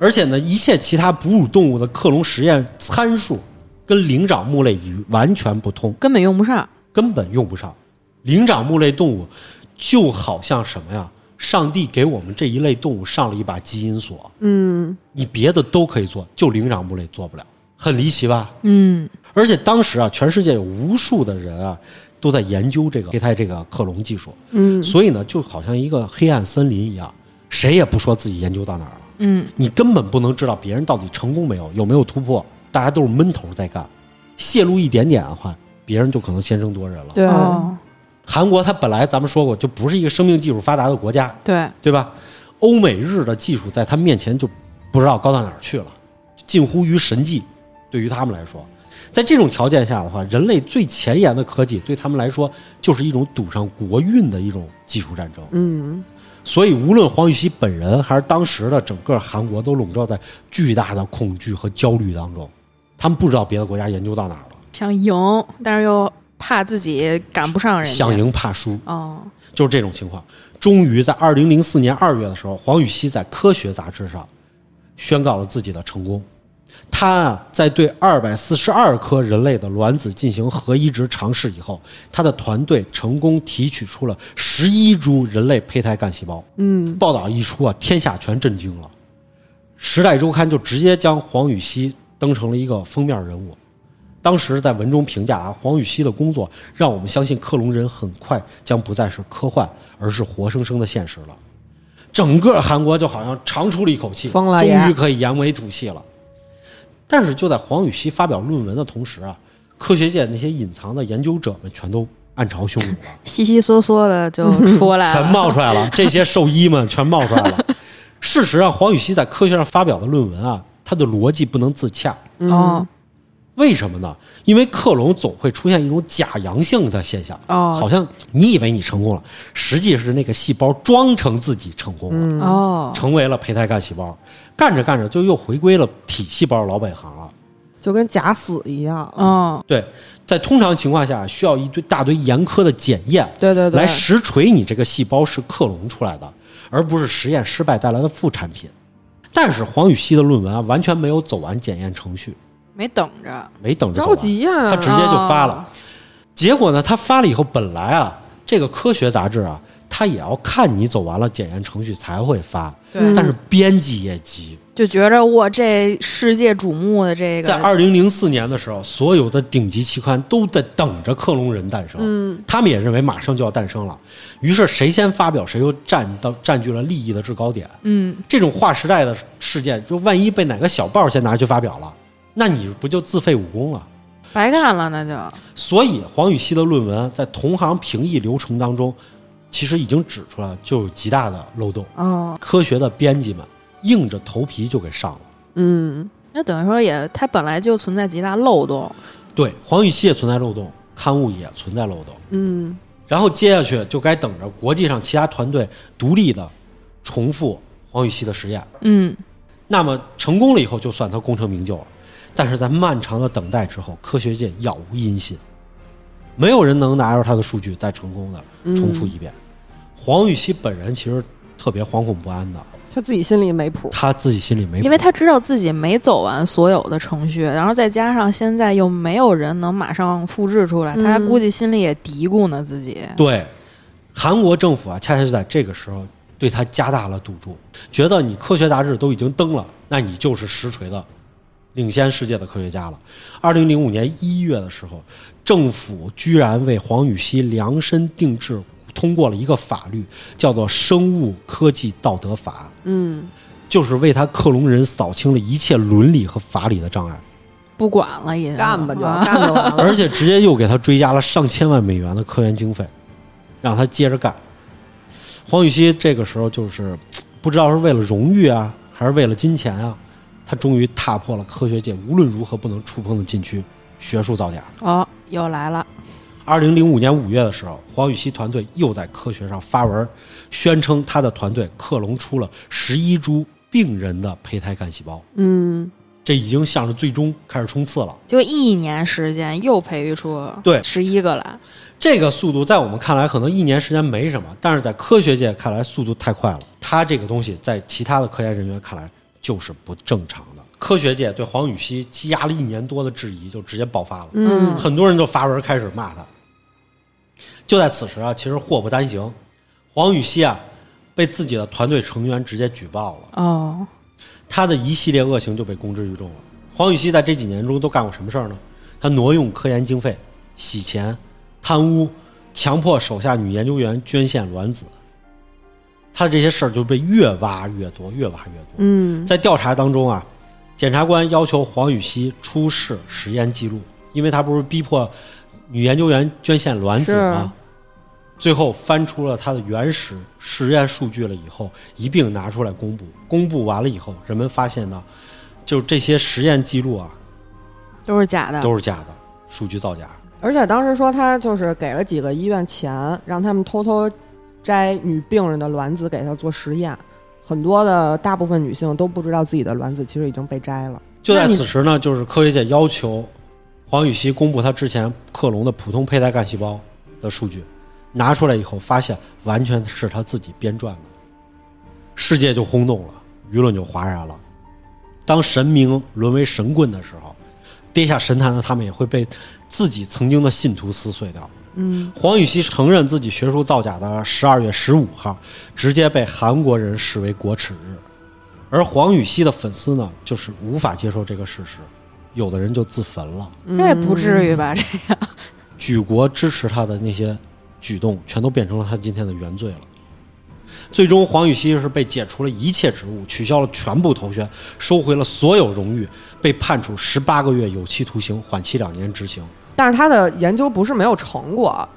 而且呢，一切其他哺乳动物的克隆实验参数跟灵长目类已完全不通，根本用不上。根本用不上。灵长目类动物就好像什么呀？上帝给我们这一类动物上了一把基因锁，嗯你别的都可以做，就灵长目类做不了，很离奇吧？嗯，而且当时啊，全世界有无数的人啊，都在研究这个胚胎这个克隆技术，嗯所以呢，就好像一个黑暗森林一样，谁也不说自己研究到哪儿了，嗯，你根本不能知道别人到底成功没有，有没有突破，大家都是闷头在干，泄露一点点的话，别人就可能先声夺人了。对，哦，韩国它本来咱们说过就不是一个生命技术发达的国家，对，对吧？欧美日的技术在它面前就不知道高到哪儿去了，近乎于神迹。对于他们来说，在这种条件下的话，人类最前沿的科技对他们来说就是一种赌上国运的一种技术战争。嗯所以，无论黄禹锡本人还是当时的整个韩国，都笼罩在巨大的恐惧和焦虑当中。他们不知道别的国家研究到哪儿了，想赢，但是又怕自己赶不上人家。想赢怕输。哦，就是这种情况。终于在二零零四年二月的时候，黄禹锡在《科学》杂志上宣告了自己的成功。他啊，在对二百四十二颗人类的卵子进行核移植尝试以后，他的团队成功提取出了十一株人类胚胎干细胞。嗯报道一出啊，天下全震惊了。《时代周刊》就直接将黄禹锡登成了一个封面人物。当时在文中评价啊，黄禹锡的工作让我们相信克隆人很快将不再是科幻，而是活生生的现实了。整个韩国就好像长出了一口气，终于可以扬眉吐气了。但是就在黄禹锡发表论文的同时啊，科学界那些隐藏的研究者们全都暗潮汹涌了。稀稀嗦嗦的就出来了，全冒出来了，这些兽医们全冒出来了。事实上，黄禹锡在科学上发表的论文啊，他的逻辑不能自洽。哦为什么呢？因为克隆总会出现一种假阳性的现象，哦好像你以为你成功了，实际是那个细胞装成自己成功了，嗯哦，成为了胚胎干细胞，干着干着就又回归了体细胞老本行了。就跟假死一样。哦，对，在通常情况下，需要一堆大堆严苛的检验，对对对，来实锤你这个细胞是克隆出来的，而不是实验失败带来的副产品。但是黄禹锡的论文啊，完全没有走完检验程序，没等着，没等着着，急呀、他直接就发了。哦结果呢，他发了以后，本来啊，这个科学杂志啊，他也要看你走完了检验程序才会发，对，嗯但是编辑也急。就觉着我这世界瞩目的这个，在二零零四年的时候，所有的顶级期刊都在等着克隆人诞生，嗯。他们也认为马上就要诞生了，于是谁先发表，谁就占到占据了利益的制高点。嗯，这种划时代的事件，就万一被哪个小报先拿去发表了，那你不就自废武功了？白干了，那就所以黄禹锡的论文在同行评议流程当中，其实已经指出来就有极大的漏洞。哦，科学的编辑们硬着头皮就给上了。嗯那等于说也，它本来就存在极大漏洞。对，黄禹锡也存在漏洞，刊物也存在漏洞。嗯然后接下去就该等着国际上其他团队独立的重复黄禹锡的实验。嗯，那么成功了以后，就算他功成名就了。但是在漫长的等待之后，科学界杳无音信，没有人能拿着他的数据再成功的重复一遍。黄禹锡本人其实特别惶恐不安的，他自己心里没谱。他自己心里没谱，因为他知道自己没走完所有的程序，然后再加上现在又没有人能马上复制出来，嗯他估计心里也嘀咕呢自己。对，韩国政府啊，恰恰就在这个时候对他加大了赌注，觉得你科学杂志都已经登了，那你就是实锤的领先世界的科学家了。二零零五年一月的时候，政府居然为黄禹锡量身定制通过了一个法律，叫做《生物科技道德法》，嗯，就是为他克隆人扫清了一切伦理和法理的障碍。不管了，也干吧就啊干就完了。而且直接又给他追加了上千万美元的科研经费，让他接着干。黄禹锡这个时候就是不知道是为了荣誉啊，还是为了金钱啊，他终于踏破了科学界无论如何不能触碰的禁区——学术造假。哦，又来了。二零零五年五月的时候，黄禹锡团队又在科学上发文，宣称他的团队克隆出了十一株病人的胚胎干细胞，嗯，这已经向着最终开始冲刺了。就一年时间又培育出对十一个来，这个速度在我们看来可能一年时间没什么，但是在科学界看来速度太快了。他这个东西在其他的科研人员看来就是不正常的。科学界对黄禹锡积压了一年多的质疑就直接爆发了，嗯很多人就发文开始骂他。就在此时啊，其实祸不单行，黄禹锡啊被自己的团队成员直接举报了。哦，他的一系列恶行就被公之于众了。黄禹锡在这几年中都干过什么事儿呢？他挪用科研经费、洗钱、贪污、强迫手下女研究员捐献卵子。他这些事儿就被越挖越多，越挖越多。嗯在调查当中啊，检察官要求黄禹锡出示实验记录，因为他不是逼迫女研究员捐献卵子吗？最后翻出了他的原始实验数据了以后，一并拿出来公布。公布完了以后，人们发现呢，就这些实验记录啊都是假的。都是假的，数据造假。而且当时说他就是给了几个医院钱，让他们偷偷摘女病人的卵子给她做实验。很多的大部分女性都不知道自己的卵子其实已经被摘了。就在此时呢，就是科学界要求黄禹锡公布他之前克隆的普通胚胎干细胞的数据，拿出来以后，发现完全是他自己编撰的，世界就轰动了，舆论就哗然了。当神明沦为神棍的时候，跌下神坛的他们也会被自己曾经的信徒撕碎掉。嗯，黄禹锡承认自己学术造假的十二月十五号，直接被韩国人视为国耻日，而黄禹锡的粉丝呢，就是无法接受这个事实，有的人就自焚了。这也不至于吧？这样举国支持他的那些举动，全都变成了他今天的原罪了。最终，黄禹锡是被解除了一切职务，取消了全部头衔，收回了所有荣誉，被判处十八个月有期徒刑，缓期两年执行。但是他的研究不是没有成果，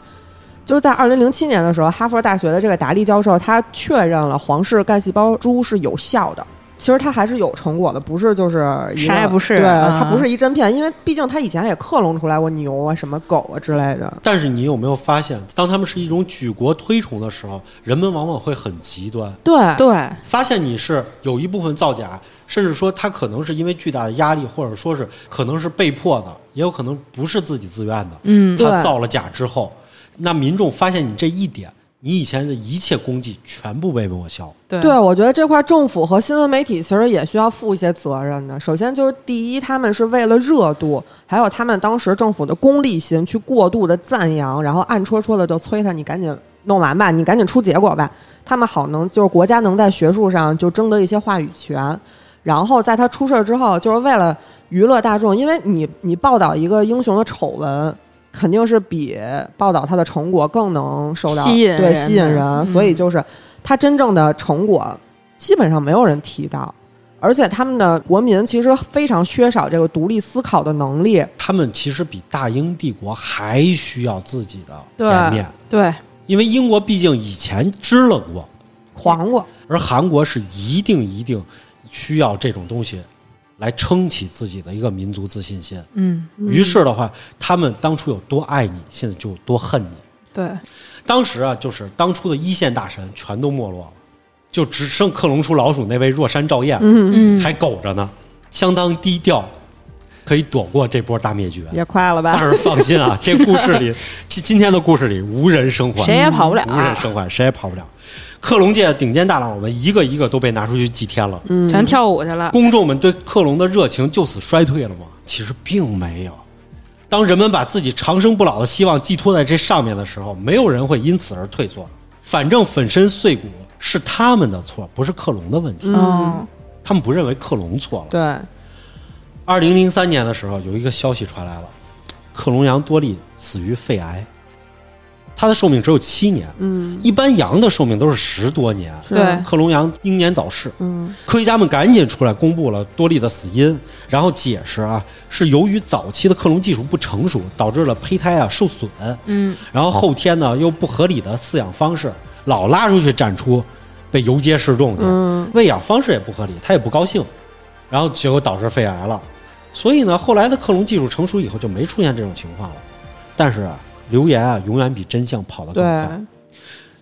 就是在二零零七年的时候，哈佛大学的这个达利教授他确认了黄氏干细胞株是有效的。其实它还是有成果的，不是就是啥也不是对，啊它不是一针片，因为毕竟它以前也克隆出来过牛啊、什么狗啊之类的。但是你有没有发现，当他们是一种举国推崇的时候，人们往往会很极端。对，对，发现你是有一部分造假，甚至说他可能是因为巨大的压力，或者说是可能是被迫的，也有可能不是自己自愿的。嗯，对他造了假之后，那民众发现你这一点，你以前的一切功绩全部被抹消。对对，我觉得这块政府和新闻媒体其实也需要负一些责任的。首先就是第一，他们是为了热度，还有他们当时政府的功利心去过度的赞扬，然后暗戳戳的就催他，你赶紧弄完吧，你赶紧出结果吧，他们好能就是国家能在学术上就争得一些话语权。然后在他出事儿之后，就是为了娱乐大众，因为你你报道一个英雄的丑闻，肯定是比报道他的成果更能受到吸引对吸引人，嗯。所以就是他真正的成果基本上没有人提到，而且他们的国民其实非常缺少这个独立思考的能力。他们其实比大英帝国还需要自己的对颜面，对，因为英国毕竟以前支棱过，狂过，而韩国是一定一定需要这种东西来撑起自己的一个民族自信心。嗯，于是的话，他们当初有多爱你，现在就有多恨你。对，当时啊，就是当初的一线大神全都没落了，就只剩克隆出老鼠那位若山赵燕，嗯、嗯，还苟着呢，相当低调，可以躲过这波大灭绝。也快了吧？但是放心啊，这故事里，今今天的故事里无人生还，谁也跑不了无人生还，谁也跑不了。克隆界顶尖大佬们一个一个都被拿出去祭天了，嗯，全跳舞去了。公众们对克隆的热情就此衰退了吗？其实并没有。当人们把自己长生不老的希望寄托在这上面的时候，没有人会因此而退缩。反正粉身碎骨是他们的错，不是克隆的问题。嗯哦，他们不认为克隆错了。对，二零零三年的时候，有一个消息传来了，克隆羊多利死于肺癌，它的寿命只有七年。嗯，一般羊的寿命都是十多年，对。克隆羊英年早逝。嗯。科学家们赶紧出来公布了多利的死因，然后解释啊，是由于早期的克隆技术不成熟，导致了胚胎啊受损，嗯，然后后天呢又不合理的饲养方式，老拉出去展出，被游街示众去，嗯。喂养方式也不合理，他也不高兴，然后结果导致肺癌了。所以呢，后来的克隆技术成熟以后就没出现这种情况了。但是啊，流言啊永远比真相跑得更快。，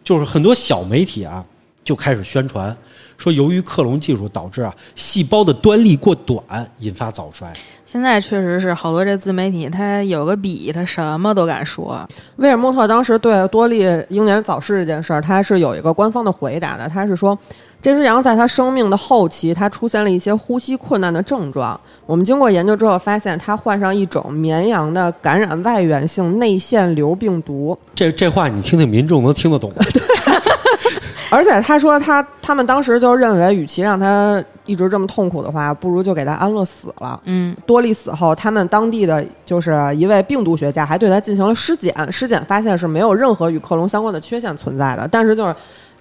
就是很多小媒体啊就开始宣传说，由于克隆技术导致啊细胞的端粒过短，引发早衰。现在确实是好多这自媒体，他有个笔，他什么都敢说。威尔莫特当时对多利英年早逝这件事儿，他是有一个官方的回答的。他是说，这只羊在它生命的后期，它出现了一些呼吸困难的症状。我们经过研究之后发现，它患上一种绵羊的感染外源性内腺瘤病毒。这这话你听听民众能听得懂吗？而且他说他他们当时就认为，与其让他一直这么痛苦的话，不如就给他安乐死了。嗯，多利死后，他们当地的就是一位病毒学家还对他进行了尸检，尸检发现是没有任何与克隆相关的缺陷存在的。但是就是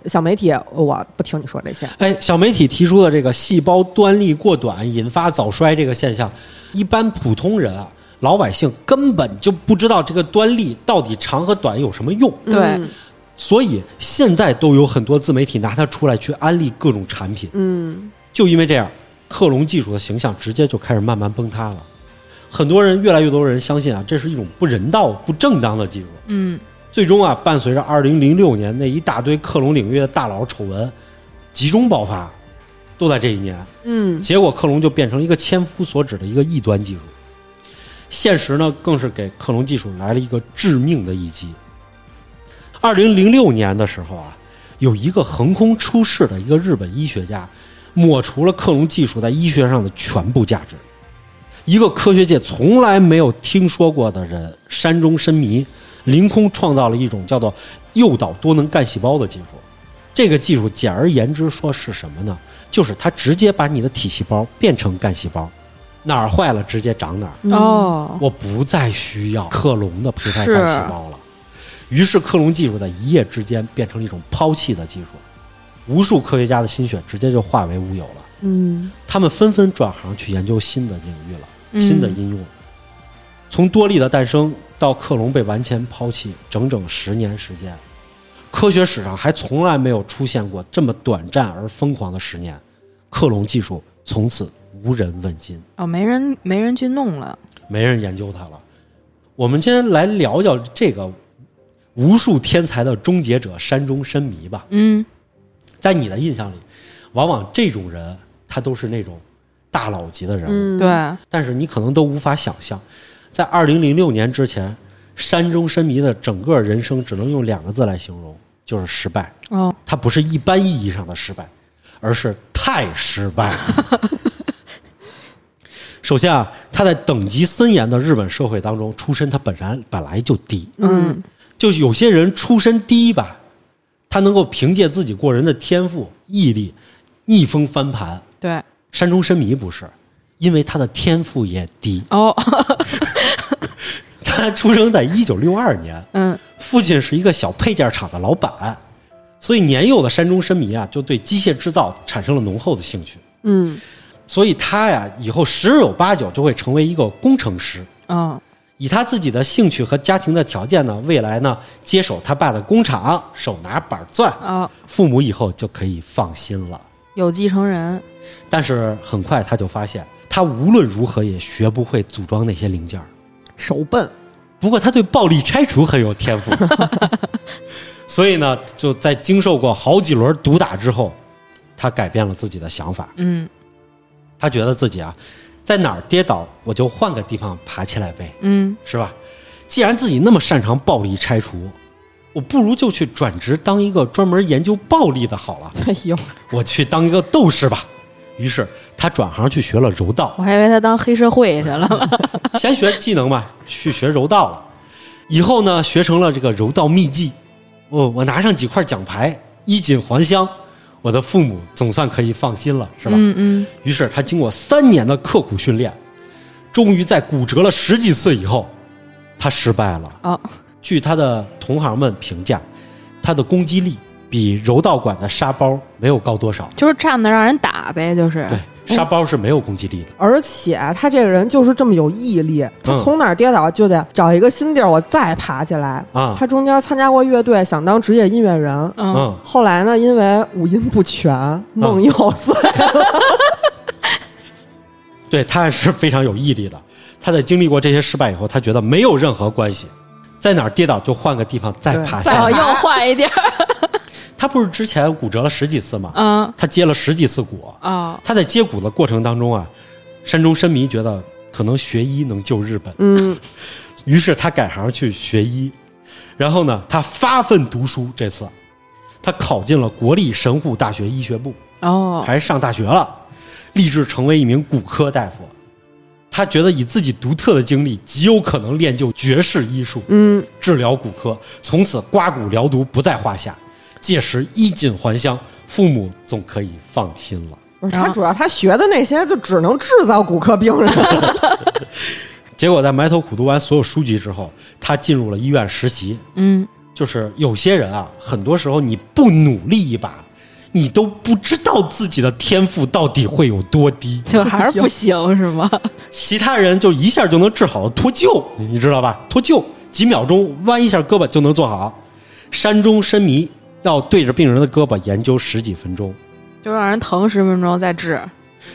小媒体，我不听你说这些。哎，小媒体提出的这个细胞端粒过短引发早衰这个现象，一般普通人啊，老百姓根本就不知道这个端粒到底长和短有什么用，对嗯所以现在都有很多自媒体拿它出来去安利各种产品。嗯就因为这样，克隆技术的形象直接就开始慢慢崩塌了。很多人，越来越多人相信啊，这是一种不人道、不正当的技术。嗯，最终啊，伴随着2006年那一大堆克隆领域的大佬丑闻集中爆发，都在这一年。嗯结果克隆就变成了一个千夫所指的一个异端技术。现实呢，更是给克隆技术来了一个致命的一击。二零零六年的时候啊，有一个横空出世的一个日本医学家，抹除了克隆技术在医学上的全部价值。一个科学界从来没有听说过的人，山中深迷，凌空创造了一种叫做诱导多能干细胞的技术。这个技术简而言之说是什么呢？就是它直接把你的体细胞变成干细胞，哪儿坏了直接长哪儿。嗯哦，我不再需要克隆的胚胎干细胞了。于是，克隆技术在一夜之间变成了一种抛弃的技术，无数科学家的心血直接就化为乌有了。嗯他们纷纷转行去研究新的领域了，嗯新的应用。从多利的诞生到克隆被完全抛弃，整整十年时间，科学史上还从来没有出现过这么短暂而疯狂的十年。克隆技术从此无人问津，哦，没人没人去弄了。没人研究它了。我们今天来聊聊这个无数天才的终结者山中深迷吧。嗯，在你的印象里，往往这种人他都是那种大佬级的人物，嗯，对，但是你可能都无法想象，在二零零六年之前，山中深迷的整个人生只能用两个字来形容，就是失败。哦，他不是一般意义上的失败，而是太失败了。首先啊，他在等级森严的日本社会当中出身，他本来本来就低。嗯就有些人出身低吧，他能够凭借自己过人的天赋、毅力逆风翻盘。对，山中深迷不是，因为他的天赋也低。哦，他出生在一九六二年，嗯，父亲是一个小配件厂的老板，所以年幼的山中深迷啊，就对机械制造产生了浓厚的兴趣。嗯所以他呀，以后十有八九就会成为一个工程师。哦，以他自己的兴趣和家庭的条件呢，未来呢接手他爸的工厂，手拿板钻，哦，父母以后就可以放心了。有继承人。但是很快他就发现，他无论如何也学不会组装那些零件儿。手笨，不过他对暴力拆除很有天赋，所以呢，就在经受过好几轮毒打之后，他改变了自己的想法。嗯他觉得自己啊，在哪儿跌倒，我就换个地方爬起来呗，嗯是吧？既然自己那么擅长暴力拆除，我不如就去转职当一个专门研究暴力的好了。哎呦，我去当一个斗士吧。于是他转行去学了柔道，我还以为他当黑社会去了。先学技能嘛，去学柔道了。以后呢，学成了这个柔道秘技。我我拿上几块奖牌，衣锦还乡，我的父母总算可以放心了，是吧？嗯嗯，于是他经过三年的刻苦训练，终于在骨折了十几次以后，他失败了。哦，据他的同行们评价，他的攻击力比柔道馆的沙包没有高多少。就是站着让人打呗，就是。对，沙包是没有攻击力的。而且他这个人就是这么有毅力，他嗯从哪儿跌倒就得找一个新地儿，我再爬起来。啊他中间参加过乐队，想当职业音乐人，嗯，嗯，后来呢，因为五音不全，梦又碎了。对他还是非常有毅力的。他在经历过这些失败以后，他觉得没有任何关系，在哪儿跌倒就换个地方再爬起来。再爬哦又坏一点儿。他不是之前骨折了十几次吗？嗯他接了十几次骨。哦，他在接骨的过程当中啊，山中深迷觉得可能学医能救日本，嗯，于是他改行去学医。然后呢，他发奋读书，这次他考进了国立神户大学医学部。哦，还上大学了，立志成为一名骨科大夫。他觉得以自己独特的经历，极有可能练就绝世医术，嗯，治疗骨科，从此刮骨疗毒不在话下。届时衣锦还乡，父母总可以放心了。不是他主要他学的那些就只能制造骨科病人。结果在埋头苦读完所有书籍之后，他进入了医院实习。嗯，就是有些人啊，很多时候你不努力一把，你都不知道自己的天赋到底会有多低。就还是不行 是吗？其他人就一下就能治好脱臼，你知道吧？脱臼几秒钟弯一下胳膊就能做好。山中伸弥要对着病人的胳膊研究十几分钟，就让人疼十分钟再治。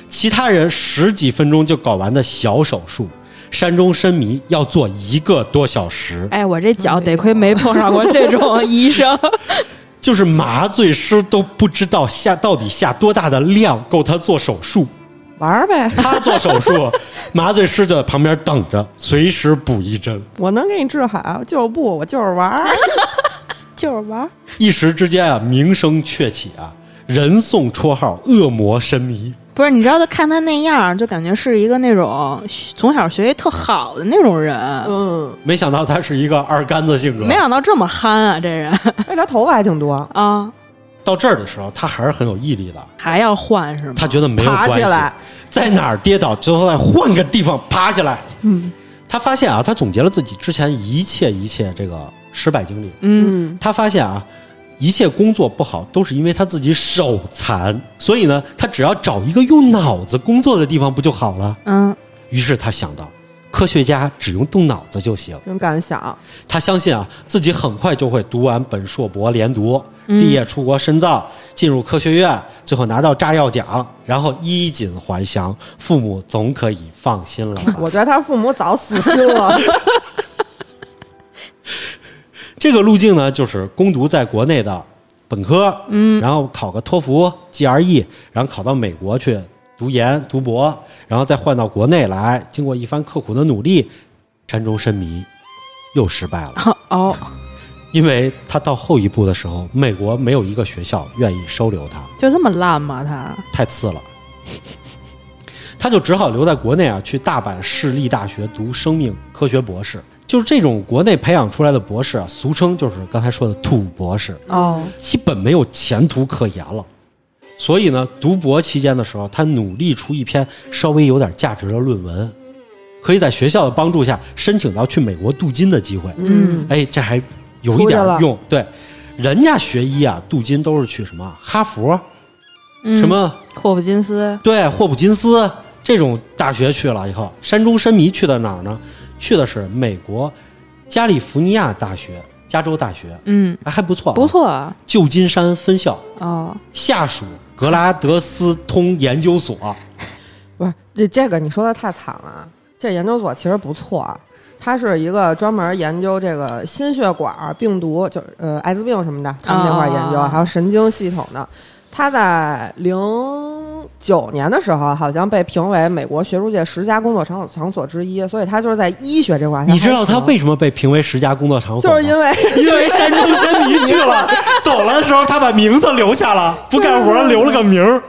其他人十几分钟就搞完的小手术，山中深迷要做一个多小时。哎，我这脚得亏没碰上过这种 医生。就是麻醉师都不知道下到底下多大的量够他做手术。玩儿呗，他做手术，麻醉师就在旁边等着，随时补一针。我能给你治好，就不，我就是玩儿。就是玩。一时之间啊，名声鹊起啊，人送绰号“恶魔神迷不是，你知道他看他那样，就感觉是一个那种从小学习特好的那种人。嗯，”。没想到他是一个二杆子性格。没想到这么憨啊，这人哎，他头发还挺多，啊，到这儿的时候，他还是很有毅力的。还要换是吗？他觉得没有关系爬起来，在哪儿跌倒就再换个地方爬起来。嗯他发现啊，他总结了自己之前一切一切这个失败经历。嗯，嗯，他发现啊，一切工作不好都是因为他自己手残，所以呢，他只要找一个用脑子工作的地方不就好了？嗯于是他想到，科学家只用动脑子就行。这种感想，他相信啊，自己很快就会读完本硕博连读，嗯毕业出国深造，进入科学院，最后拿到炸药奖，然后衣锦还乡，父母总可以放心了吧。我觉得他父母早死心了。这个路径呢，就是攻读在国内的本科，嗯然后考个托福、GRE，然后考到美国去读研、读博，然后再换到国内来。经过一番刻苦的努力，山中深迷又失败了，哦，因为他到后一步的时候，美国没有一个学校愿意收留他，就这么烂吗？他太次了。他就只好留在国内啊，去大阪市立大学读生命科学博士。就是这种国内培养出来的博士啊，俗称就是刚才说的土博士。哦，基本没有前途可言了。所以呢，读博期间的时候，他努力出一篇稍微有点价值的论文，可以在学校的帮助下申请到去美国镀金的机会。嗯哎，这还有一点用。对，人家学医啊，镀金都是去什么哈佛、嗯什么霍普金斯？对霍普金斯这种大学去了以后，山中深迷去的哪儿呢？去的是美国加利福尼亚大学、加州大学，嗯，还还不错、不。错啊。旧金山分校。哦，下属格拉德斯通研究所，不是这这个你说的太惨了。这研究所其实不错啊，它是一个专门研究这个心血管病毒，就呃艾滋病什么的，他们那块儿研究，哦还有神经系统的。它在零九年的时候，好像被评为美国学术界十佳工作场所场所之一，所以他就是在医学这块。你知道他为什么被评为十佳工作场所？就是因为 因为山中申迷去了，走了的时候他把名字留下了，不干活留了个名儿。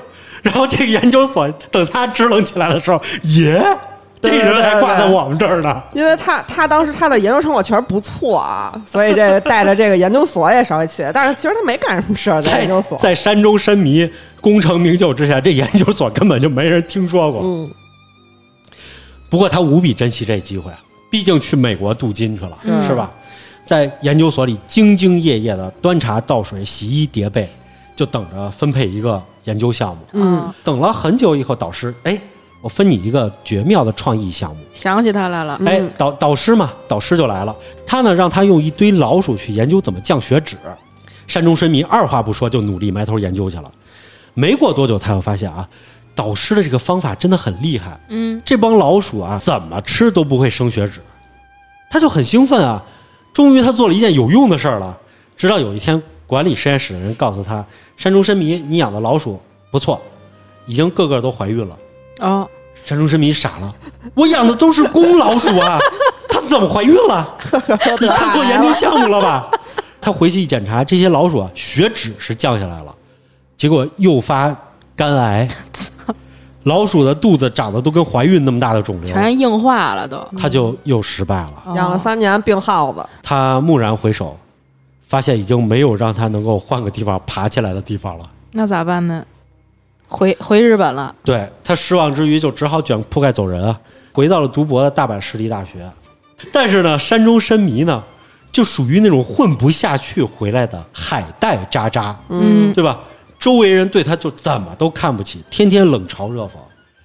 然后这个研究所等他支棱起来的时候，耶，这人还挂在我们这儿呢。因为他他当时他的研究成果确实不错啊，所以这带着这个研究所也稍微起来，但是其实他没干什么事儿在在研究所。在山中深迷功成名就之下，这研究所根本就没人听说过。嗯，不过他无比珍惜这机会，毕竟去美国镀金去了，是是吧？在研究所里兢兢业业的端茶倒水、洗衣叠被，就等着分配一个研究项目。嗯等了很久以后，导师，哎，我分你一个绝妙的创意项目。想起他来了，嗯哎，导导师嘛，导师就来了。他呢，让他用一堆老鼠去研究怎么降血脂。山中深迷二话不说就努力埋头研究去了。没过多久，他又发现啊，导师的这个方法真的很厉害。嗯，这帮老鼠啊，怎么吃都不会升血脂，他就很兴奋啊。终于他做了一件有用的事儿了。直到有一天，管理实验室的人告诉他，山中深迷，你养的老鼠不错，已经个个都怀孕了。哦，山中申迷傻了，我养的都是公老鼠啊，它怎么怀孕了？你看错研究项目了吧？他回去一检查，这些老鼠啊，血脂是降下来了，结果诱发肝癌。老鼠的肚子长得都跟怀孕那么大的肿瘤，全硬化了都。他就又失败了。养了三年病耗子，他蓦然回首，发现已经没有让他能够换个地方爬起来的地方了。那咋办呢？回回日本了，对他失望之余，就只好卷铺盖走人啊，回到了读博的大阪市立大学。但是呢，山中申迷呢，就属于那种混不下去回来的海带渣渣，嗯对吧？周围人对他就怎么都看不起，天天冷嘲热讽。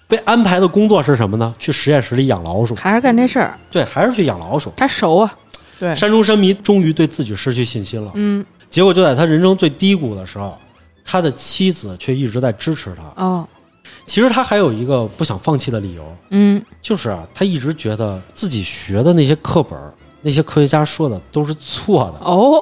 被安排的工作是什么呢？去实验室里养老鼠。还是干这事儿，对，还是去养老鼠。他熟啊。对，山中申迷终于对自己失去信心了。嗯，结果就在他人生最低谷的时候，他的妻子却一直在支持他。哦，其实他还有一个不想放弃的理由，嗯，就是啊，他一直觉得自己学的那些课本、那些科学家说的都是错的，哦，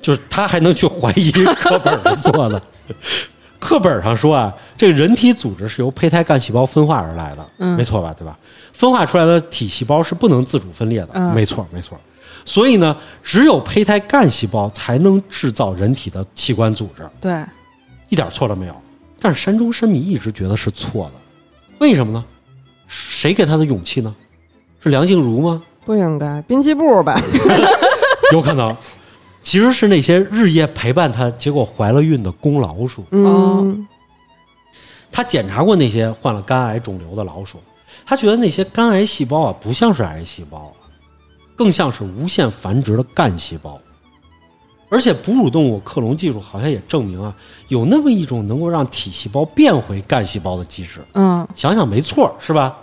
就是他还能去怀疑课本儿是错的。课本上说啊，这个人体组织是由胚胎干细胞分化而来的，嗯没错吧？对吧？分化出来的体细胞是不能自主分裂的，嗯没错，没错。所以呢，只有胚胎干细胞才能制造人体的器官组织，对，一点错都没有。但是山中申迷一直觉得是错的，为什么呢？谁给他的勇气呢？是梁静茹吗？不应该滨崎步吧？有可能，其实是那些日夜陪伴他，结果怀了孕的公老鼠。嗯，他检查过那些患了肝癌肿瘤的老鼠，他觉得那些肝癌细胞啊，不像是癌细胞，更像是无限繁殖的干细胞。而且哺乳动物克隆技术好像也证明啊，有那么一种能够让体细胞变回干细胞的机制。嗯，想想没错，是吧？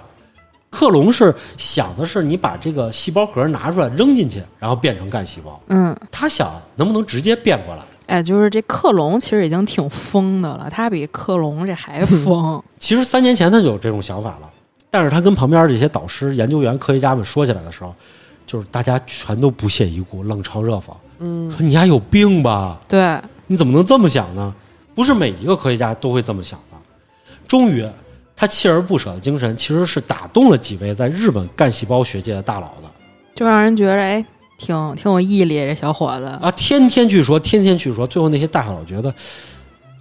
克隆是想的是你把这个细胞核拿出来扔进去，然后变成干细胞。嗯，他想能不能直接变过来？哎，就是这克隆其实已经挺疯的了，他比克隆这还疯。其实三年前他就有这种想法了，但是他跟旁边这些导师、研究员、科学家们说起来的时候，就是大家全都不屑一顾，冷嘲热讽，嗯，说你丫有病吧？对，你怎么能这么想呢？不是每一个科学家都会这么想的。终于，他锲而不舍的精神其实是打动了几位在日本干细胞学界的大佬的。就让人觉得哎，挺挺有毅力，这小伙子。啊，天天去说，天天去说，最后那些大佬觉得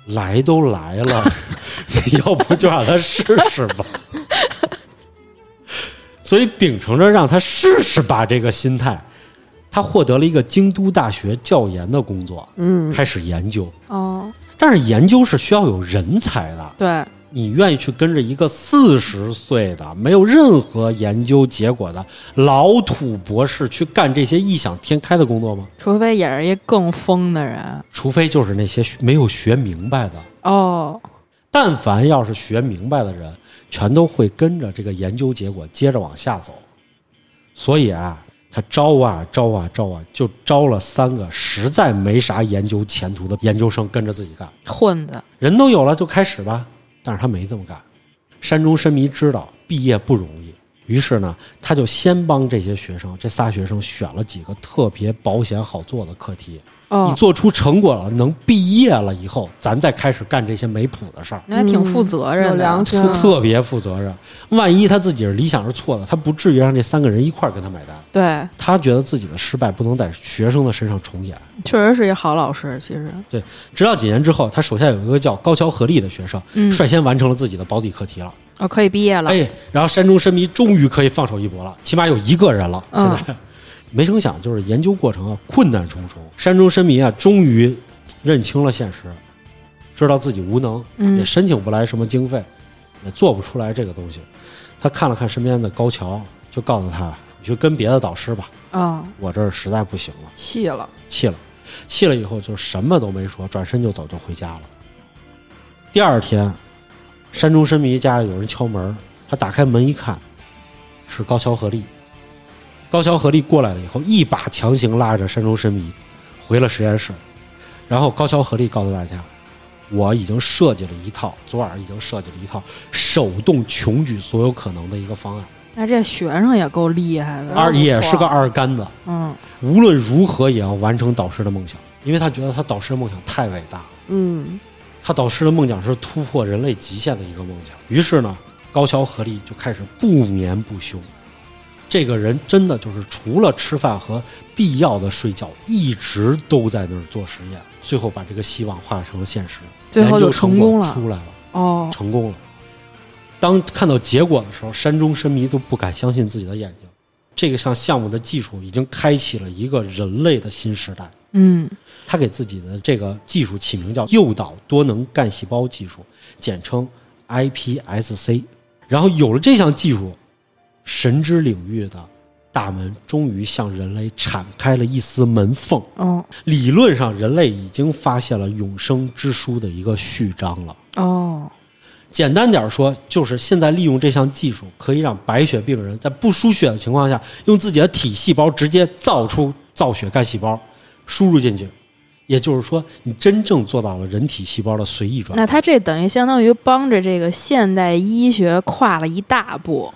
来都来了，要不就让他试试吧。所以秉承着让他试试吧这个心态，他获得了一个京都大学教研的工作，嗯，开始研究。哦，但是研究是需要有人才的，对，你愿意去跟着一个四十岁的没有任何研究结果的老土博士去干这些异想天开的工作吗？除非也是一更疯的人。除非就是那些没有学明白的，哦，但凡要是学明白的人，全都会跟着这个研究结果接着往下走。所以啊，他招啊招啊招啊，就招了三个实在没啥研究前途的研究生跟着自己干。混的。人都有了就开始吧，但是他没这么干。山中伸弥知道毕业不容易，于是呢，他就先帮这些学生，这仨学生选了几个特别保险好做的课题。你哦，做出成果了，能毕业了以后，咱再开始干这些没谱的事儿。那还挺负责任有的。特特别负责任，万一他自己是理想是错的，他不至于让这三个人一块儿跟他买单。对，他觉得自己的失败不能在学生的身上重演。确实是一好老师。其实对，直到几年之后，他手下有一个叫高桥和力的学生，嗯，率先完成了自己的保底课题了。哦，可以毕业了。哎，然后山中深迷终于可以放手一搏了，起码有一个人了。现嗯在，没成想就是研究过程啊困难重重，山中深迷啊终于认清了现实，知道自己无能，嗯也申请不来什么经费，也做不出来这个东西。他看了看身边的高桥，就告诉他：“你去跟别的导师吧，啊，我这儿实在不行了。”气了，气了，气了以后就什么都没说，转身就走，就回家了。第二天，山中深迷家有人敲门，他打开门一看，是高桥和力。高桥和力过来了以后，一把强行拉着山中伸弥回了实验室，然后高桥和力告诉大家，我已经设计了一套，昨晚已经设计了一套手动穷举所有可能的一个方案，那这学生也够厉害的。二也是个二杆子，嗯，无论如何也要完成导师的梦想，因为他觉得他导师的梦想太伟大了。嗯，他导师的梦想是突破人类极限的一个梦想。于是呢，高桥和力就开始不眠不休。这个人真的就是除了吃饭和必要的睡觉，一直都在那儿做实验，最后把这个希望化成了现实。最后就研究成功了。出来了，哦，成功了。当看到结果的时候，山中伸弥都不敢相信自己的眼睛。这个项项目的技术已经开启了一个人类的新时代。嗯，他给自己的这个技术起名叫诱导多能干细胞技术，简称 iPSC。然后有了这项技术，神之领域的大门终于向人类敞开了一丝门缝。哦，理论上，人类已经发现了永生之书的一个序章了。哦，简单点说，就是现在利用这项技术，可以让白血病人在不输血的情况下，用自己的体细胞直接造出造血干细胞，输入进去。也就是说，你真正做到了人体细胞的随意转那换。他这等于相当于帮着这个现代医学跨了一大步。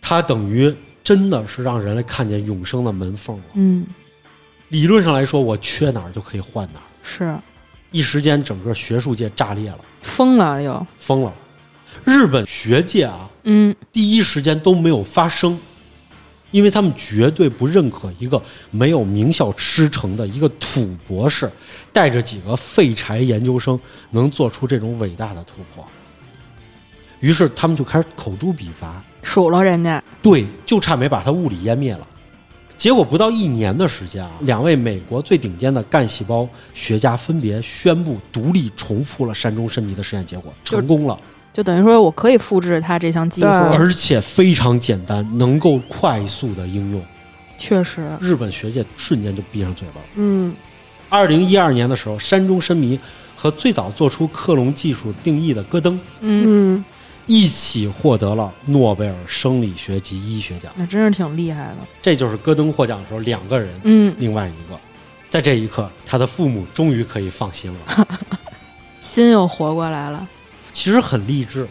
它等于真的是让人类看见永生的门缝了。嗯，理论上来说，我缺哪儿就可以换哪儿。是一时间，整个学术界炸裂了，疯了又。疯了。日本学界啊，嗯，第一时间都没有发声，因为他们绝对不认可一个没有名校师承的一个土博士，带着几个废柴研究生能做出这种伟大的突破。于是他们就开始口诛笔伐，数落人家。对，就差没把他物理湮灭了。结果不到一年的时间啊，两位美国最顶尖的干细胞学家分别宣布独立重复了山中伸弥的实验结果，成功了。就等于说我可以复制他这项技术，而且非常简单，能够快速的应用。确实，日本学界瞬间就闭上嘴巴了。嗯，二零一二年的时候，山中伸弥和最早做出克隆技术定义的戈登嗯，嗯，一起获得了诺贝尔生理学及医学奖。那真是挺厉害的。这就是戈登获奖的时候两个人，嗯，另外一个，在这一刻，他的父母终于可以放心了。心又活过来了。其实很励志，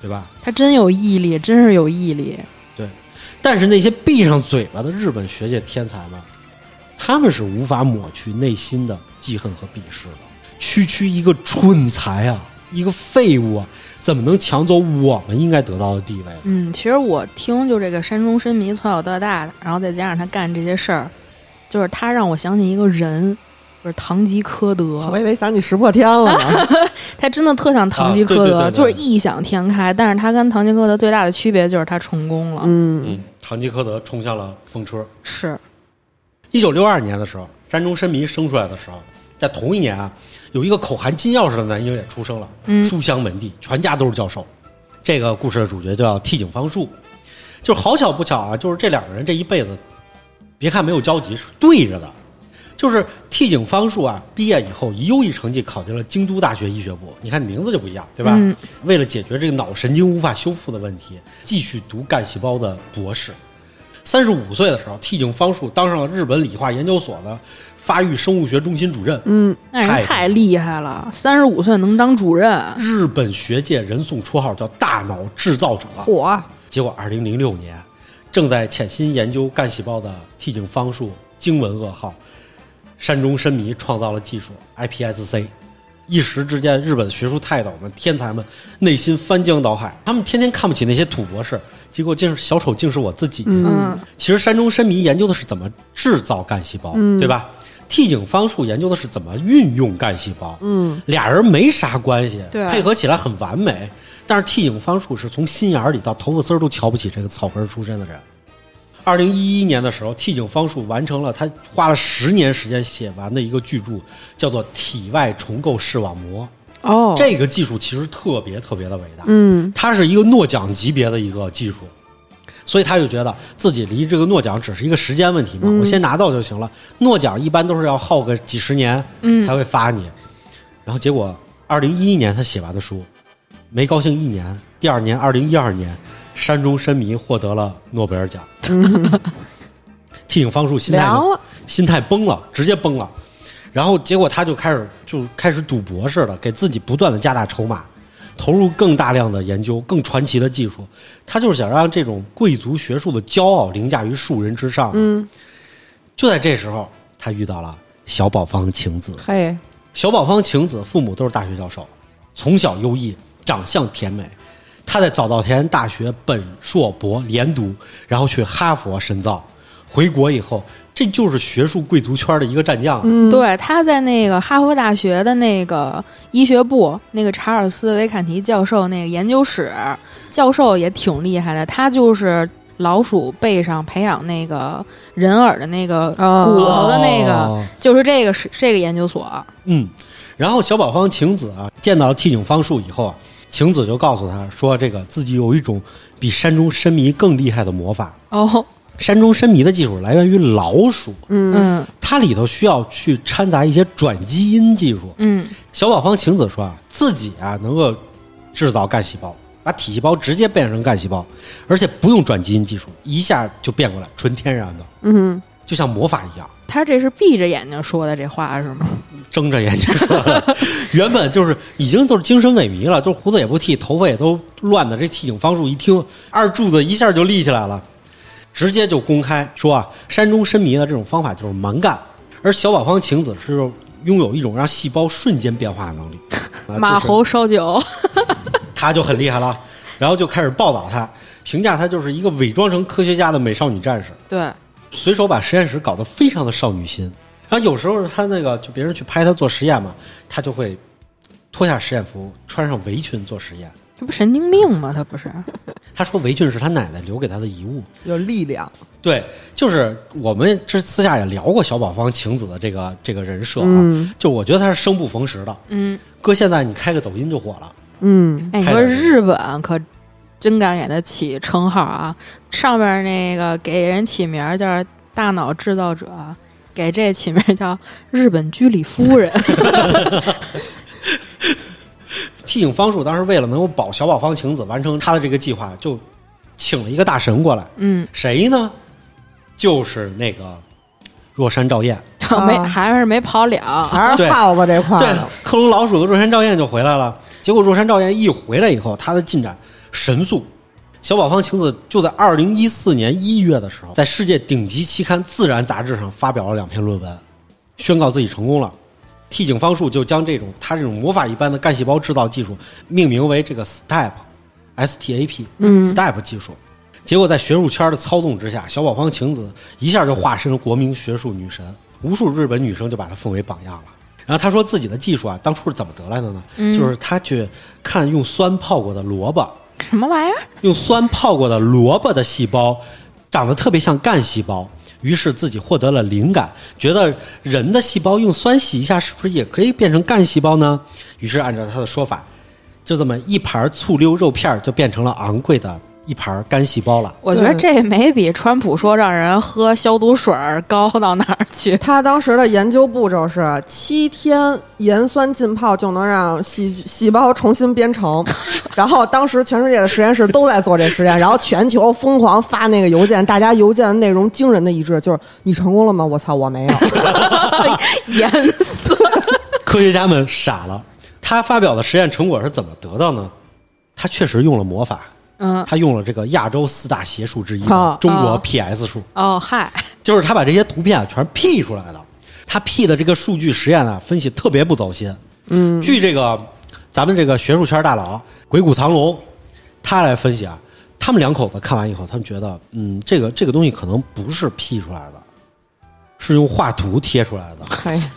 对吧？他真有毅力，真是有毅力。对但是那些闭上嘴巴的日本学界天才们，他们是无法抹去内心的记恨和鄙视的。区区一个蠢材啊，一个废物啊，怎么能抢走我们应该得到的地位？嗯，其实我听就这个山中伸弥从小到大的，然后再加上他干这些事儿，就是他让我想起一个人，就是堂吉诃德。我以为想起石破天了呢。他真的特像堂吉诃德，啊对对对对就是异想天开。但是他跟堂吉诃德最大的区别就是他成功了。嗯，嗯，堂吉诃德冲向了风车。是，一九六二年的时候，山中伸弥生出来的时候，在同一年啊，有一个口含金钥匙的男婴也出生了，嗯书香门第，全家都是教授。这个故事的主角叫替井方树，就是好巧不巧啊，就是这两个人这一辈子，别看没有交集，是对着的。就是替井方树啊，毕业以后以优异成绩考进了京都大学医学部。你看名字就不一样，对吧？嗯为了解决这个脑神经无法修复的问题，继续读干细胞的博士。三十五岁的时候，替井方树当上了日本理化研究所的发育生物学中心主任。嗯，那人太厉害了，三十五岁能当主任，日本学界人送绰号叫“大脑制造者”。火，结果，二零零六年，正在潜心研究干细胞的替井方树惊闻噩耗，山中伸弥创造了技术 iPSC。一时之间，日本学术泰斗们、天才们内心翻江倒海，他们天天看不起那些土博士，结果竟是小丑，竟是我自己。嗯，其实山中伸弥研究的是怎么制造干细胞，对吧？替井方术研究的是怎么运用干细胞，嗯，俩人没啥关系，对配合起来很完美。但是替井方术是从心眼里到头发丝儿都瞧不起这个草根出身的人。二零一一年的时候，替井方术完成了他花了十年时间写完的一个巨著，叫做《体外重构视网膜》。哦，这个技术其实特别特别的伟大，嗯，它是一个诺奖级别的一个技术，所以他就觉得自己离这个诺奖只是一个时间问题嘛，我先拿到就行了。诺奖一般都是要耗个几十年嗯。才会发你，然后结果二零一一年他写完的书，没高兴一年，第二年二零一二年，山中伸弥获得了诺贝尔奖，替影方树心态心态崩了，直接崩了。然后结果他就开始就开始赌博似的，给自己不断的加大筹码，投入更大量的研究、更传奇的技术。他就是想让这种贵族学术的骄傲凌驾于庶人之上。嗯，就在这时候，他遇到了小宝方晴子。嘿，小宝方晴子父母都是大学教授，从小优异，长相甜美。他在早稻田大学本硕博连读，然后去哈佛深造。回国以后，这就是学术贵族圈的一个战将啊。嗯，对，他在那个哈佛大学的那个医学部，那个查尔斯·维坎提教授那个研究室，教授也挺厉害的。他就是老鼠背上培养那个人耳的那个哦骨头的那个，哦就是这个是这个研究所。嗯，然后小宝方晴子啊，见到了替井方树以后啊，晴子就告诉他说，这个自己有一种比山中深迷更厉害的魔法。哦，山中深迷的技术来源于老鼠，嗯嗯它里头需要去掺杂一些转基因技术。嗯，小宝方晴子说啊，自己啊能够制造干细胞，把体细胞直接变成干细胞，而且不用转基因技术，一下就变过来，纯天然的，嗯，就像魔法一样。他这是闭着眼睛说的这话是吗？睁着眼睛说的，原本就是已经都是精神萎靡了，就是胡子也不剃，头发也都乱的。这剃井方术一听，二柱子一下就立起来了，直接就公开说啊，山中伸迷的这种方法就是蛮干，而小宝方晴子是拥有一种让细胞瞬间变化的能力。啊就是马猴烧酒，他就很厉害了，然后就开始报道他，评价他就是一个伪装成科学家的美少女战士。对，随手把实验室搞得非常的少女心。然后有时候他那个就别人去拍他做实验嘛，他就会脱下实验服，穿上围裙做实验。这不神经病吗？他不是？他说围裙是他奶奶留给他的遗物。有力量，对，就是我们这私下也聊过小宝方晴子的这个这个人设啊，嗯就我觉得他是生不逢时的。嗯，搁现在你开个抖音就火了，嗯，哎，你说日本可真敢给他起称号啊！上面那个给人起名儿叫“大脑制造者”，给这起名叫“日本居里夫人 替井方术当时为了能够保小宝方晴子完成他的这个计划，就请了一个大神过来，”。嗯，谁呢？就是那个若山照彦。没啊还是没跑了。还是对耗子这块对，，克隆老鼠的若山照彦就回来了。结果若山照彦一回来以后，他的进展神速。小宝方晴子就在二零一四年一月的时候，在世界顶级期刊《自然》杂志上发表了两篇论文，宣告自己成功了。替井方术就将这种他这种魔法一般的干细胞制造技术命名为这个 STAP，S T A P，嗯 STAP 技术。结果在学术圈的操纵之下，小宝方晴子一下就化身了国民学术女神，无数日本女生就把她奉为榜样了。然后她说自己的技术啊，当初是怎么得来的呢？嗯就是她去看用酸泡过的萝卜，什么玩意儿？用酸泡过的萝卜的细胞长得特别像干细胞，于是自己获得了灵感，觉得人的细胞用酸洗一下，是不是也可以变成干细胞呢？于是按照他的说法，就这么一盘醋溜肉片就变成了昂贵的一盘干细胞了。我觉得这没比川普说让人喝消毒水儿高到哪儿去。他当时的研究步骤是七天盐酸浸泡就能让细细胞重新编程，然后当时全世界的实验室都在做这实验，然后全球疯狂发那个邮件，大家邮件的内容惊人的一致，就是你成功了吗？我操，我没有。盐酸，科学家们傻了。他发表的实验成果是怎么得到呢？他确实用了魔法，嗯，他用了这个亚洲四大邪术之一中国啊 PS 术，哦嗨，就是他把这些图片啊全 P 出来的。他 P 的这个数据实验啊，分析特别不走心。嗯，据这个咱们这个学术圈大佬鬼谷藏龙，他来分析啊，他们两口子看完以后，他们觉得，嗯，这个这个东西可能不是 P 出来的，是用画图贴出来的。哎，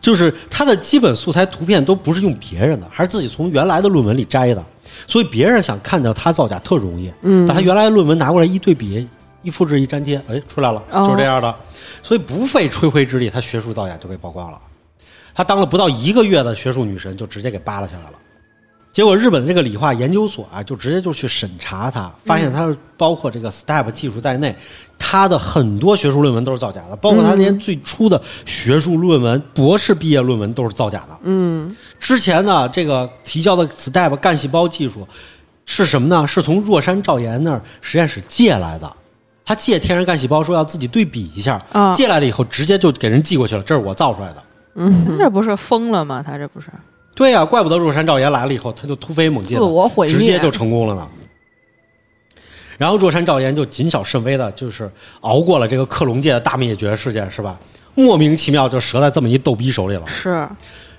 就是他的基本素材图片都不是用别人的，还是自己从原来的论文里摘的，所以别人想看到他造假特容易。嗯把他原来的论文拿过来一对比，一复制一粘贴，哎，出来了，哦就是这样的。所以不费吹灰之力，他学术造假就被曝光了。他当了不到一个月的学术女神，就直接给扒拉下来了。结果日本的这个理化研究所啊，就直接就去审查他，发现他包括这个 STEP 技术在内，他的很多学术论文都是造假的，包括他连最初的学术论文、博士毕业论文都是造假的。嗯，之前呢，这个提交的 STEP 干细胞技术是什么呢？是从若山照彦那儿实验室借来的。他借天然干细胞，说要自己对比一下，啊借来了以后直接就给人寄过去了，这是我造出来的。嗯这不是疯了吗？他这不是，对呀、怪不得若山赵岩来了以后，他就突飞猛进，自我毁灭直接就成功了呢。然后若山赵岩就谨小慎微的，就是熬过了这个克隆界的大灭绝事件，是吧？莫名其妙就折在这么一逗逼手里了。是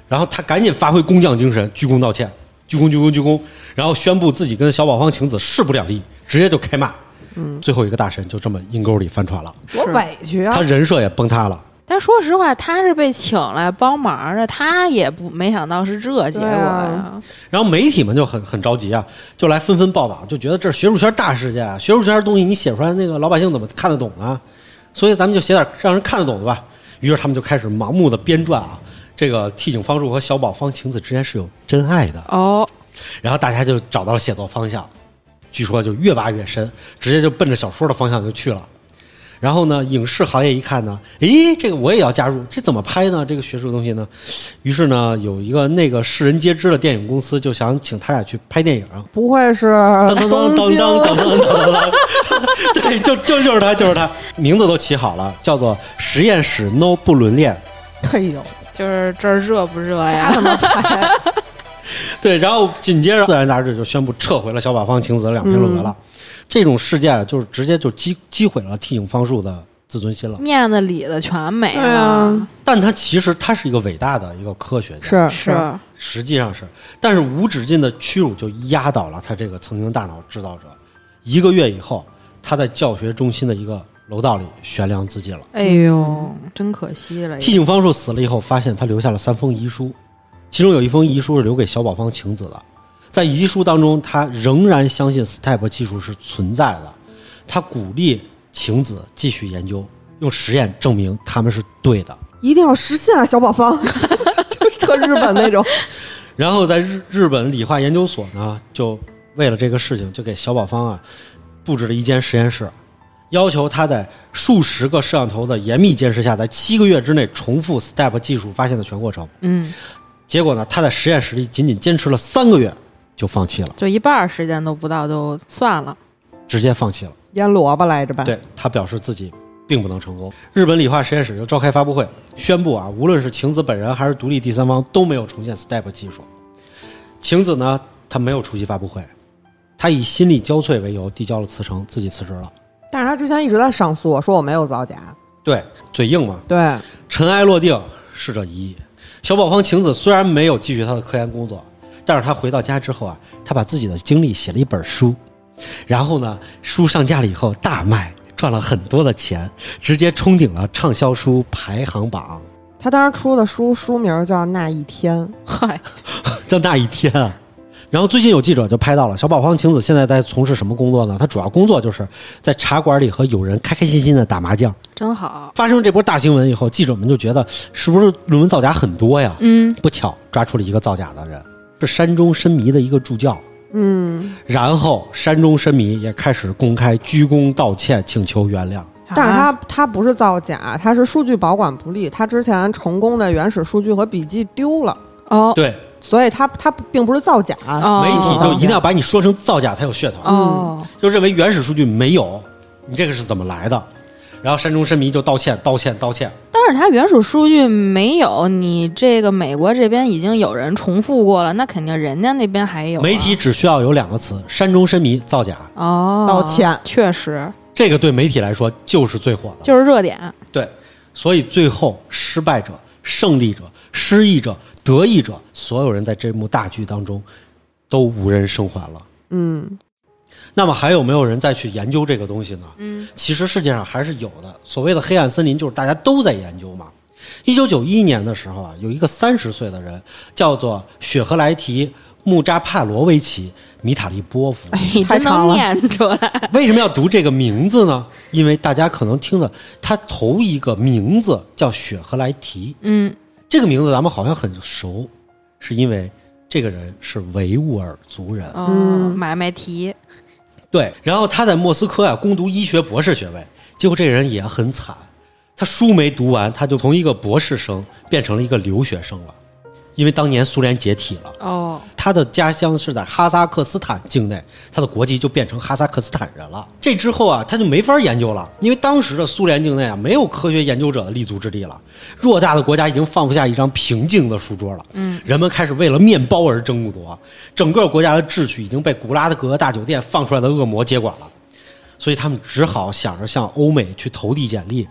然后他赶紧发挥工匠精神，鞠躬道歉，鞠躬鞠躬鞠躬，然后宣布自己跟小宝方晴子势不两立，直接就开骂。嗯，最后一个大神就这么阴沟里翻船了，多委屈啊他！人设也崩塌了。但说实话，他是被请来帮忙的，他也不没想到是这结果呀啊。然后媒体们就很很着急啊，就来纷纷报道，就觉得这是学术圈大事件啊，学术圈的东西你写出来，那个老百姓怎么看得懂呢？所以咱们就写点让人看得懂的吧。于是他们就开始盲目的编撰啊，这个替井方树和小宝方晴子之间是有真爱的。哦，然后大家就找到了写作方向，据说就越挖越深，直接就奔着小说的方向就去了。然后呢，影视行业一看呢，诶，这个我也要加入，这怎么拍呢？这个学术东西呢？于是呢，有一个那个世人皆知的电影公司就想请他俩去拍电影。不会是当当东京当当当当当当当，对，就就就是他，就是他，名字都起好了，叫做实验室 No 不伦恋。哎呦，就是这儿热不热呀？对，然后紧接着《自然》杂志就宣布撤回了小宝方晴子的两篇论文了。这种事件啊就是直接就击击毁了替井方树的自尊心了。面子里的全没对了啊，但他其实他是一个伟大的一个科学家，是是实际上是，但是无止境的屈辱就压倒了他这个曾经大脑制造者。一个月以后，他在教学中心的一个楼道里悬梁自尽了。哎呦，真可惜了。替井方树死了以后，发现他留下了三封遗书，其中有一封遗书是留给小宝方晴子的。在遗书当中，他仍然相信 STEP 技术是存在的，他鼓励晴子继续研究，用实验证明他们是对的。一定要实现啊，小宝方，就是特日本那种。然后在日日本理化研究所呢，就为了这个事情，就给小宝方啊布置了一间实验室，要求他在数十个摄像头的严密监视下，在七个月之内重复 STEP 技术发现的全过程。嗯，结果呢，他在实验室里仅仅坚持了三个月就放弃了，就一半儿时间都不到就算了。直接放弃了。腌萝卜来着吧？对他表示自己并不能成功。日本理化实验室就召开发布会，宣布啊，无论是晴子本人还是独立第三方都没有重现 STEP 技术。晴子呢，他没有出席发布会，他以心力交瘁为由递交了辞呈，自己辞职了。但是他之前一直在上诉，说我没有造假。对，嘴硬嘛。对，尘埃落定，逝者已矣。小宝方晴子虽然没有继续他的科研工作，但是他回到家之后啊，他把自己的经历写了一本书，然后呢，书上架了以后大卖，赚了很多的钱，直接冲顶了畅销书排行榜，他当时出的书书名叫《那一天》，嗨，叫那一天啊。然后最近有记者就拍到了小宝方晴子现在在从事什么工作呢？他主要工作就是在茶馆里和友人开开心心的打麻将。真好。发生这波大新闻以后，记者们就觉得是不是论文造假很多呀？嗯，不巧抓出了一个造假的人，是山中深迷的一个助教。嗯，然后山中深迷也开始公开鞠躬道歉，请求原谅。但是啊他他不是造假，他是数据保管不力，他之前成功的原始数据和笔记丢了，哦对，所以他他并不是造假。哦媒体就一定要把你说成造假才有噱头，哦，就认为原始数据没有，你这个是怎么来的？然后山中申弥就道歉，道歉，道歉。但是它原始数据没有，你这个美国这边已经有人重复过了，那肯定人家那边还有啊、媒体只需要有两个词：山中申弥造假。哦，道歉确实这个对媒体来说就是最火的。就是热点，对，所以最后失败者、胜利者、失意者、得意者，所有人在这幕大剧当中都无人生还了。嗯那么还有没有人再去研究这个东西呢？嗯，其实世界上还是有的。所谓的黑暗森林，就是大家都在研究嘛。一九九一年的时候啊，有一个三十岁的人，叫做雪荷莱提·穆扎帕罗维奇·米塔利波夫。你真能太长了念出来，为什么要读这个名字呢？因为大家可能听的，他头一个名字叫雪荷莱提，嗯，这个名字咱们好像很熟，是因为这个人是维吾尔族人。哦，嗯买卖提，对，然后他在莫斯科啊攻读医学博士学位，结果这人也很惨，他书没读完，他就从一个博士生变成了一个留学生了，因为当年苏联解体了。哦，他的家乡是在哈萨克斯坦境内，他的国籍就变成哈萨克斯坦人了。这之后啊，他就没法研究了，因为当时的苏联境内啊，没有科学研究者的立足之地了。偌大的国家已经放不下一张平静的书桌了。嗯，人们开始为了面包而争夺，整个国家的秩序已经被古拉德格大酒店放出来的恶魔接管了。所以他们只好想着向欧美去投递简历，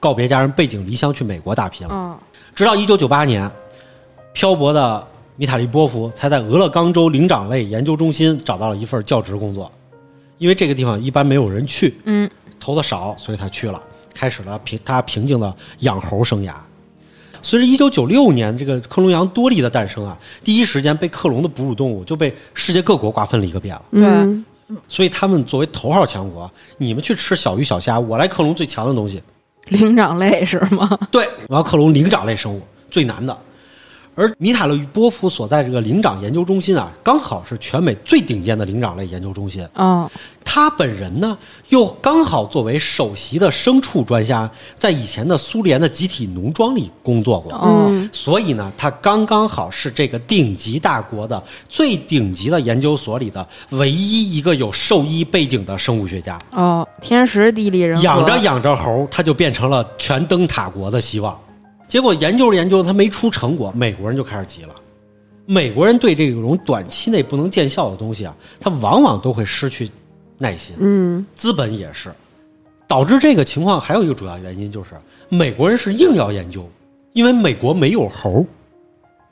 告别家人，背井离乡去美国打拼了。嗯，直到一九九八年，漂泊的米塔利波夫才在俄勒冈州灵长类研究中心找到了一份教职工作，因为这个地方一般没有人去，嗯，投的少，所以他去了，开始了平他平静的养猴生涯。随着一九九六年这个克隆羊多利的诞生啊，第一时间被克隆的哺乳动物就被世界各国瓜分了一个遍了。嗯，所以他们作为头号强国，你们去吃小鱼小虾，我来克隆最强的东西。灵长类是吗？对，我要克隆灵长类生物，最难的。而米塔勒波夫所在这个灵长研究中心啊，刚好是全美最顶尖的灵长类研究中心。哦，他本人呢，又刚好作为首席的牲畜专家，在以前的苏联的集体农庄里工作过。所以呢，他刚刚好是这个顶级大国的最顶级的研究所里的唯一一个有兽医背景的生物学家。哦，天时地利人和，养着养着猴，他就变成了全灯塔国的希望。结果研究着研究着，他没出成果，美国人就开始急了。美国人对这种短期内不能见效的东西啊，他往往都会失去耐心。嗯资本也是，导致这个情况还有一个主要原因就是美国人是硬要研究，因为美国没有猴。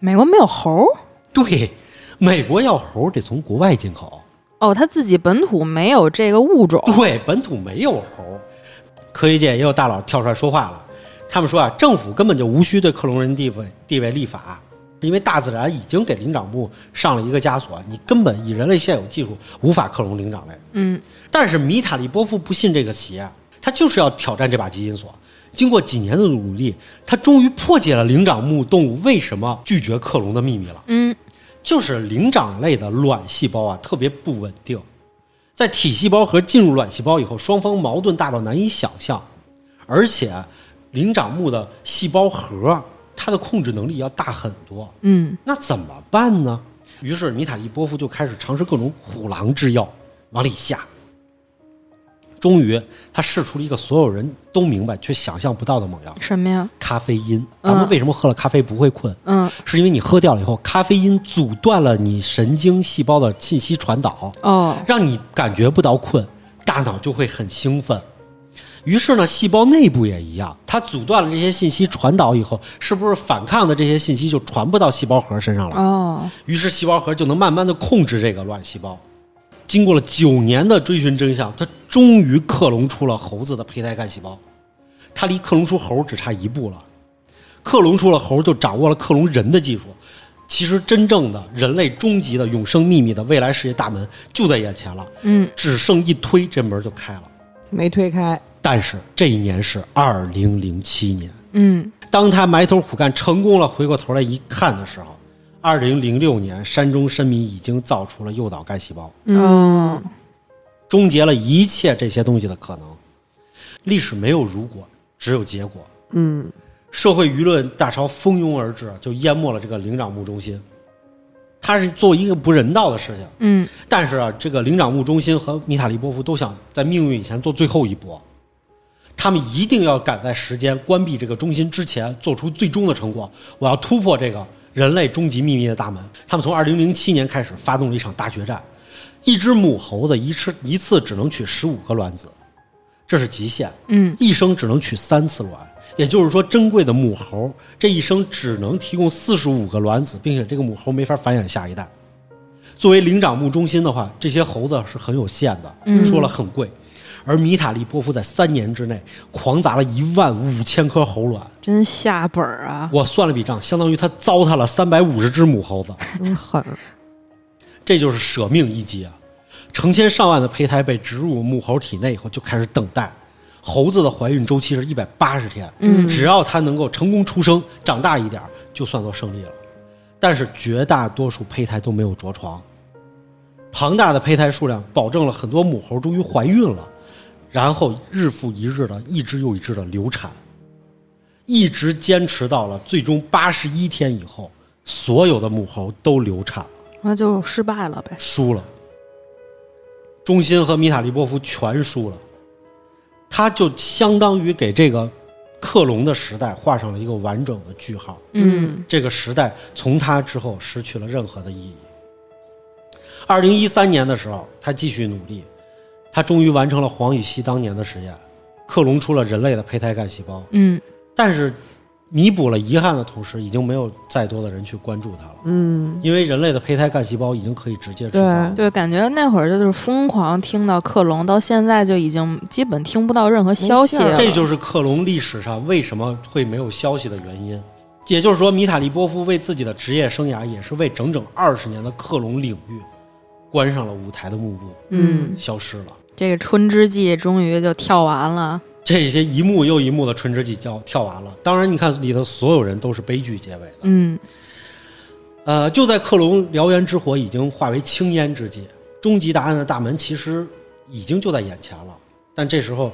美国没有猴儿对，美国要猴得从国外进口。哦，他自己本土没有这个物种，对，本土没有猴儿。科学界也有大佬跳出来说话了，他们说啊，政府根本就无需对克隆人地位地位立法，因为大自然已经给灵长目上了一个枷锁，你根本以人类现有技术无法克隆灵长类。嗯，但是米塔利波夫不信这个邪，他就是要挑战这把基因锁。经过几年的努力，他终于破解了灵长目动物为什么拒绝克隆的秘密了。嗯，就是灵长类的卵细胞啊，特别不稳定，在体细胞和进入卵细胞以后，双方矛盾大到难以想象，而且灵长目的细胞核它的控制能力要大很多。嗯，那怎么办呢？于是米塔利波夫就开始尝试各种虎狼之药往里下。终于，他试出了一个所有人都明白却想象不到的猛药什么呀？——咖啡因。咱们为什么喝了咖啡不会困？嗯，是因为你喝掉了以后，咖啡因阻断了你神经细胞的信息传导，哦，让你感觉不到困，大脑就会很兴奋。于是呢，细胞内部也一样，它阻断了这些信息传导以后，是不是反抗的这些信息就传不到细胞核身上了？哦，于是细胞核就能慢慢的控制这个卵细胞。经过了九年的追寻真相，他终于克隆出了猴子的胚胎干细胞。他离克隆出猴只差一步了，克隆出了猴就掌握了克隆人的技术。其实真正的人类终极的永生秘密的未来世界大门就在眼前了，嗯，只剩一推，这门就开了。没推开。但是这一年是二零零七年，嗯，当他埋头苦干成功了，回过头来一看的时候，二零零六年，山中申弥已经造出了诱导干细胞，嗯。终结了一切这些东西的可能。历史没有如果，只有结果。嗯。社会舆论大潮蜂拥而至，就淹没了这个灵长目中心。他是做一个不人道的事情，嗯。但是啊，这个灵长目中心和米塔利波夫都想在命运以前做最后一搏，他们一定要赶在时间关闭这个中心之前做出最终的成果。我要突破这个人类终极秘密的大门。他们从二零零七年开始发动了一场大决战，一只母猴子一次一次只能取十五个卵子，这是极限。嗯一生只能取三次卵，也就是说，珍贵的母猴这一生只能提供四十五个卵子，并且这个母猴没法繁衍下一代。作为灵长目中心的话，这些猴子是很有限的，嗯说了很贵。而米塔利波夫在三年之内狂砸了一万五千颗猴卵，真下本儿啊！我算了笔账，相当于他糟蹋了三百五十只母猴子，真狠，这就是舍命一击啊！成千上万的胚胎被植入母猴体内以后，就开始等待。猴子的怀孕周期是一百八十天，嗯只要它能够成功出生，长大一点儿，就算作胜利了。但是绝大多数胚胎都没有着床，庞大的胚胎数量保证了很多母猴终于怀孕了，然后日复一日的一只又一只的流产，一直坚持到了最终八十一天以后，所有的母猴都流产了。那就失败了呗。输了，中心和米塔利波夫全输了，他就相当于给这个克隆的时代画上了一个完整的句号。嗯这个时代从他之后失去了任何的意义。二零一三年的时候，他继续努力，他终于完成了黄禹锡当年的实验，克隆出了人类的胚胎干细胞。嗯但是，弥补了遗憾的同时，已经没有再多的人去关注他了，嗯因为人类的胚胎干细胞已经可以直接制造了。对，感觉那会儿就是疯狂听到克隆，到现在就已经基本听不到任何消息了。这就是克隆历史上为什么会没有消息的原因。也就是说，米塔利波夫为自己的职业生涯，也是为整整二十年的克隆领域关上了舞台的幕布，嗯，消失了。这个春之祭终于就跳完了。这些一幕又一幕的春之祭跳跳完了。当然，你看里头所有人都是悲剧结尾的。嗯呃，就在克隆燎原之火已经化为青烟之际，终极答案的大门其实已经就在眼前了。但这时候，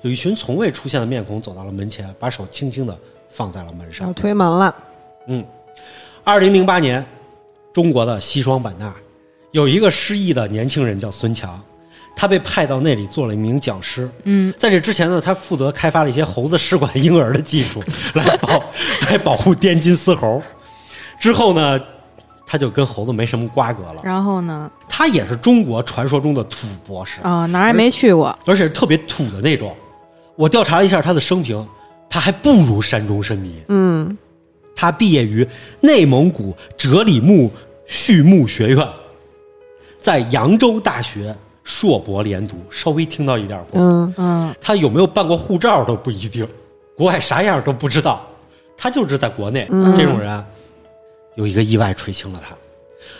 有一群从未出现的面孔走到了门前，把手轻轻的放在了门上要。推门了，嗯，二零零八年，中国的西双版纳有一个失忆的年轻人叫孙强，他被派到那里做了一名讲师。嗯在这之前呢，他负责开发了一些猴子试管婴儿的技术，来保 来保护滇金丝猴。之后呢，他就跟猴子没什么瓜葛了。然后呢？他也是中国传说中的土博士，啊、哪儿也没去过。而且是特别土的那种。我调查了一下他的生平，他还不如山中申弥。嗯他毕业于内蒙古哲里木畜牧学院，在扬州大学硕博连读，稍微听到一点过。嗯嗯他有没有办过护照都不一定，国外啥样都不知道。他就是在国内，嗯这种人啊有一个意外垂青了他。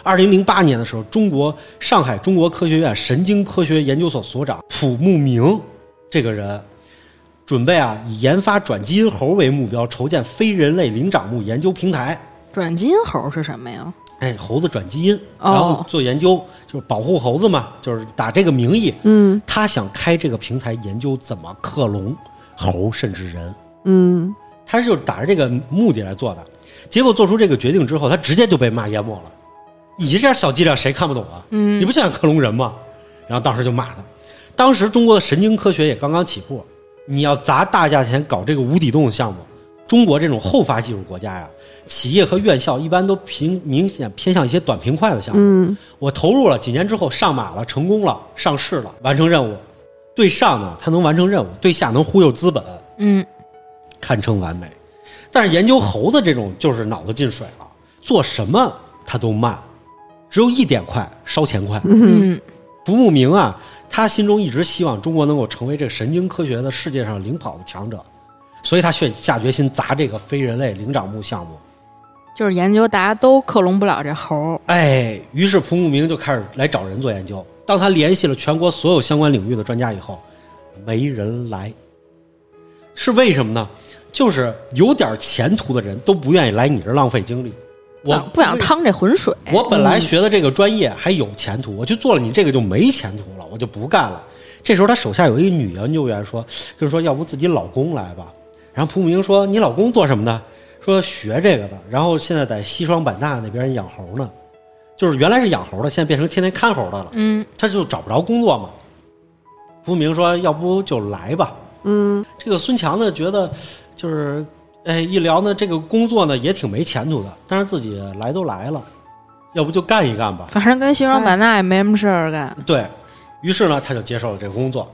二零零八年的时候，中国上海中国科学院神经科学研究所所长蒲慕明这个人，准备啊以研发转基因猴为目标，筹建非人类灵长目研究平台。转基因猴是什么呀？哎，猴子转基因，哦然后做研究，就是保护猴子嘛，就是打这个名义。嗯他想开这个平台，研究怎么克隆猴甚至人。嗯他是就是打着这个目的来做的，结果做出这个决定之后，他直接就被骂淹没了。你这点小伎俩谁看不懂啊？嗯你不想克隆人吗？然后当时就骂他。当时中国的神经科学也刚刚起步，你要砸大价钱搞这个无底洞项目，中国这种后发技术国家呀，企业和院校一般都平明显偏向一些短平快的项目。嗯我投入了几年之后上马了，成功了，上市了，完成任务。对上呢，他能完成任务；对下能忽悠资本，嗯堪称完美。但是研究猴子这种就是脑子进水了，做什么他都慢，只有一点快，烧钱快。嗯不慕名啊，他心中一直希望中国能够成为这个神经科学的世界上领跑的强者，所以他却下决心砸这个非人类灵长目项目。就是研究大家都克隆不了这猴。哎，于是蒲慕明就开始来找人做研究。当他联系了全国所有相关领域的专家以后，没人来，是为什么呢？就是有点前途的人都不愿意来你这儿浪费精力。我不想趟这浑水。我本来学的这个专业还有前途，我去做了你这个就没前途了，我就不干了。这时候他手下有一个女研究员说，就是说要不自己老公来吧。然后蒲明说你老公做什么的？说学这个的，然后现在在西双版纳那边养猴呢，就是原来是养猴的，现在变成天天看猴的了。嗯，他就找不着工作嘛。蒲明说要不就来吧。嗯，这个孙强呢觉得就是，哎，一聊呢这个工作呢也挺没前途的，但是自己来都来了，要不就干一干吧。反正跟西双版纳也没什么事儿干。对于是呢，他就接受了这个工作，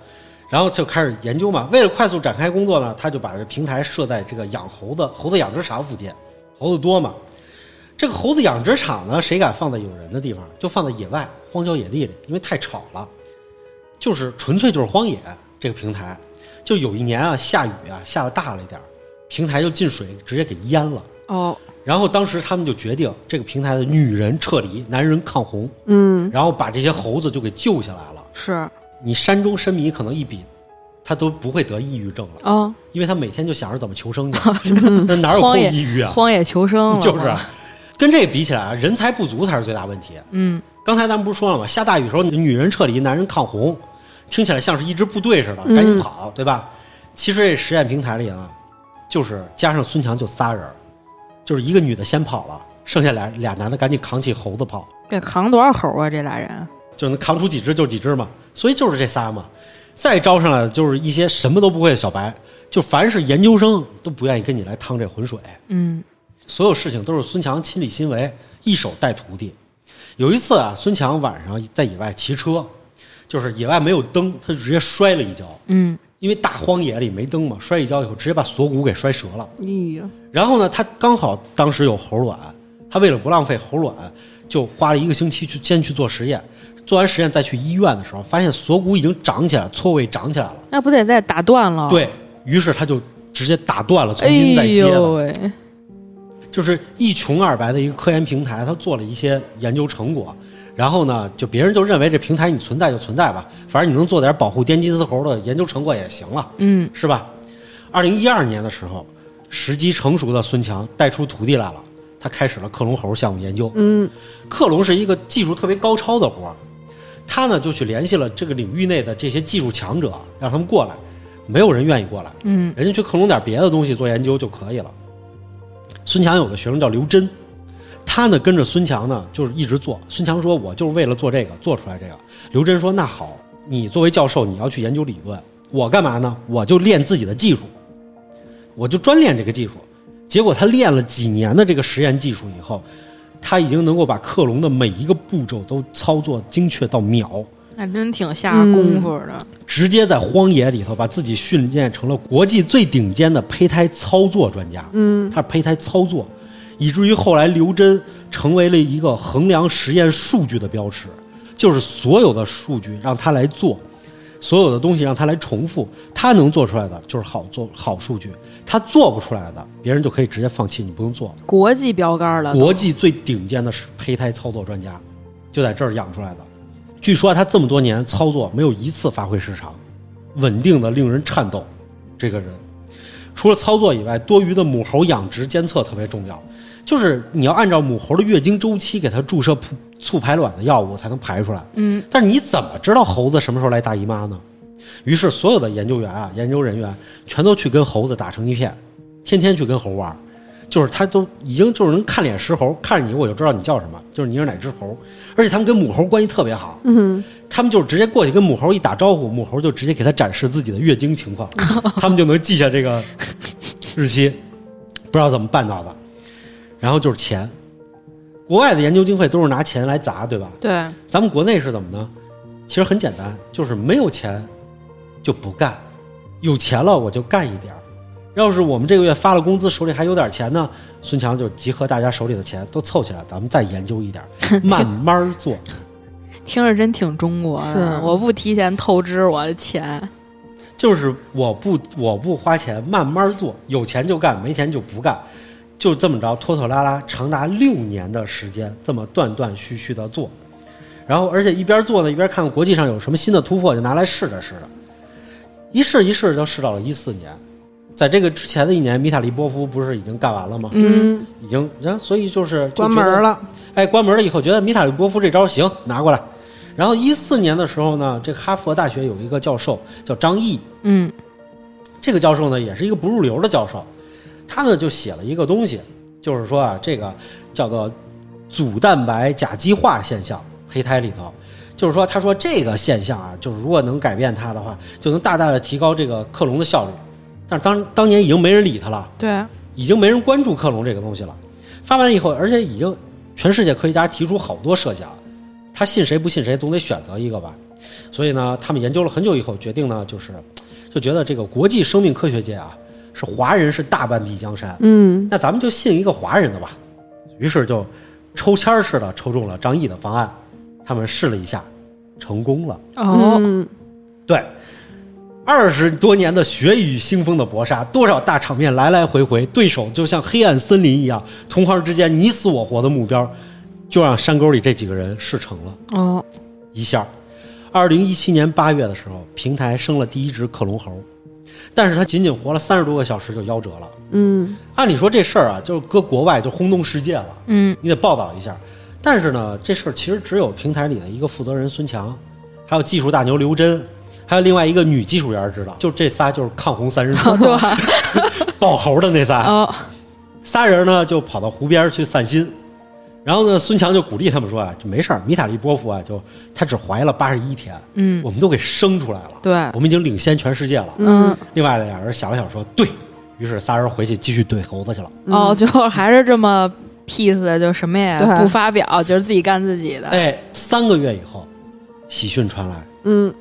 然后就开始研究嘛。为了快速展开工作呢，他就把这平台设在这个养猴子猴子养殖场附近，猴子多嘛。这个猴子养殖场呢，谁敢放在有人的地方？就放在野外荒郊野地里，因为太吵了，就是纯粹就是荒野。这个平台，就有一年啊，下雨啊，下的大了一点儿，平台就进水，直接给淹了。哦，然后当时他们就决定，这个平台的女人撤离，男人抗洪，嗯，然后把这些猴子就给救下来了。是你山中深迷可能一比，他都不会得抑郁症了，哦，因为他每天就想着怎么求生去，那哪有空抑郁啊？荒野求生，就是，跟这比起来啊，人才不足才是最大问题。嗯，刚才咱们不是说了吗？下大雨的时候，女人撤离，男人抗洪，听起来像是一支部队似的，嗯赶紧跑，对吧？其实这实验平台里呢，就是加上孙强就仨人，就是一个女的先跑了，剩下俩俩男的赶紧扛起猴子跑。这扛多少猴啊？这俩人，就能扛出几只就几只嘛，所以就是这仨嘛。再招上来的就是一些什么都不会的小白，就凡是研究生都不愿意跟你来趟这浑水，嗯，所有事情都是孙强亲力亲为，一手带徒弟。有一次啊，孙强晚上在野外骑车，就是野外没有灯，他就直接摔了一跤，嗯，因为大荒野里没灯嘛，摔一跤以后直接把锁骨给摔折了。哎呀，然后呢，他刚好当时有猴卵，他为了不浪费猴卵，就花了一个星期去先去做实验。做完实验再去医院的时候，发现锁骨已经长起来，错位长起来了。那不得再打断了？，对于是，他就直接打断了，重哎新再接了。呦喂，就是一穷二白的一个科研平台，他做了一些研究成果，然后呢，就别人就认为这平台你存在就存在吧，反正你能做点保护滇金丝猴的研究成果也行了。嗯，是吧？二零一二年的时候，时机成熟的孙强带出徒弟来了，他开始了克隆猴项目研究。嗯，克隆是一个技术特别高超的活儿，他呢就去联系了这个领域内的这些技术强者，让他们过来。没有人愿意过来，嗯，人家去克隆点别的东西做研究就可以了。孙强有个学生叫刘真，他呢跟着孙强呢就是一直做。孙强说：“我就是为了做这个做出来这个。”刘真说：“那好，你作为教授你要去研究理论，我干嘛呢？我就练自己的技术，我就专练这个技术。”结果他练了几年的这个实验技术以后，他已经能够把克隆的每一个步骤都操作精确到秒。那真挺下功夫的。直接在荒野里头把自己训练成了国际最顶尖的胚胎操作专家。嗯，他是胚胎操作，以至于后来刘真成为了一个衡量实验数据的标尺，就是所有的数据让他来做，所有的东西让他来重复，他能做出来的就是好做好数据，他做不出来的，别人就可以直接放弃，你不用做了。国际标杆了，国际最顶尖的是胚胎操作专家，就在这儿养出来的。据说他这么多年操作没有一次发挥失常，稳定的令人颤抖。这个人除了操作以外，多余的母猴养殖监测特别重要，就是你要按照母猴的月经周期给它注射促促排卵的药物才能排出来。嗯，但是你怎么知道猴子什么时候来大姨妈呢？于是所有的研究员啊、研究人员全都去跟猴子打成一片，天天去跟猴玩，就是他都已经就是能看脸识猴，看着你我就知道你叫什么，就是你是哪只猴，而且他们跟母猴关系特别好，嗯，他们就是直接过去跟母猴一打招呼，母猴就直接给他展示自己的月经情况，他们就能记下这个日期，不知道怎么办到的。然后就是钱，国外的研究经费都是拿钱来砸，对吧？对，咱们国内是怎么呢？其实很简单，就是没有钱就不干，有钱了我就干一点儿。要是我们这个月发了工资，手里还有点钱呢，孙强就集合大家手里的钱都凑起来，咱们再研究一点儿，慢慢做。听着真挺中国的。是我不提前透支我的钱，就是我不我不花钱，慢慢做，有钱就干，没钱就不干，就这么着拖拖拉拉，长达六年的时间，这么断断续续的做，然后而且一边做呢，一边看国际上有什么新的突破，就拿来试着试着，一试一试就试到了一四年，在这个之前的一年，米塔利波夫不是已经干完了吗？嗯，已经，然后所以就是关门。了。哎，关门了以后，觉得米塔利波夫这招行，拿过来。然后一四年的时候呢，这哈佛大学有一个教授叫张毅，嗯这个教授呢也是一个不入流的教授，他呢就写了一个东西，就是说啊，这个叫做组蛋白甲基化现象，胚胎里头，就是说他说这个现象啊，就是如果能改变它的话，就能大大的提高这个克隆的效率。但是当当年已经没人理他了，对，已经没人关注克隆这个东西了。发完了以后，而且已经全世界科学家提出好多设想，他信谁不信谁，总得选择一个吧。所以呢，他们研究了很久以后，决定呢，就是就觉得这个国际生命科学界啊，是华人是大半壁江山，嗯那咱们就信一个华人的吧。于是就抽签儿似的抽中了张毅的方案，他们试了一下，成功了。哦，嗯对，二十多年的血雨腥风的搏杀，多少大场面来来回回，对手就像黑暗森林一样，同行之间你死我活的目标，就让山沟里这几个人事成了。哦，一下，二零一七年八月的时候，平台生了第一只克隆猴，但是他仅仅活了三十多个小时就夭折了。嗯按理说这事儿啊，就是搁国外就轰动世界了，嗯你得报道一下。但是呢，这事儿其实只有平台里的一个负责人孙强，还有技术大牛刘真，还有另外一个女技术员知道。就这仨就是抗洪三人组好就 爆猴的那仨，哦，仨人呢就跑到湖边去散心。然后呢，孙强就鼓励他们说啊，就没事儿，米塔利波夫啊，就他只怀了八十一天，嗯我们都给生出来了，对我们已经领先全世界了。嗯另外俩人想了想说，对于是仨人回去继续怼猴子去了。哦，最后还是这么 peace，就什么也不发表，就是自己干自己的。哎，三个月以后，喜讯传来，嗯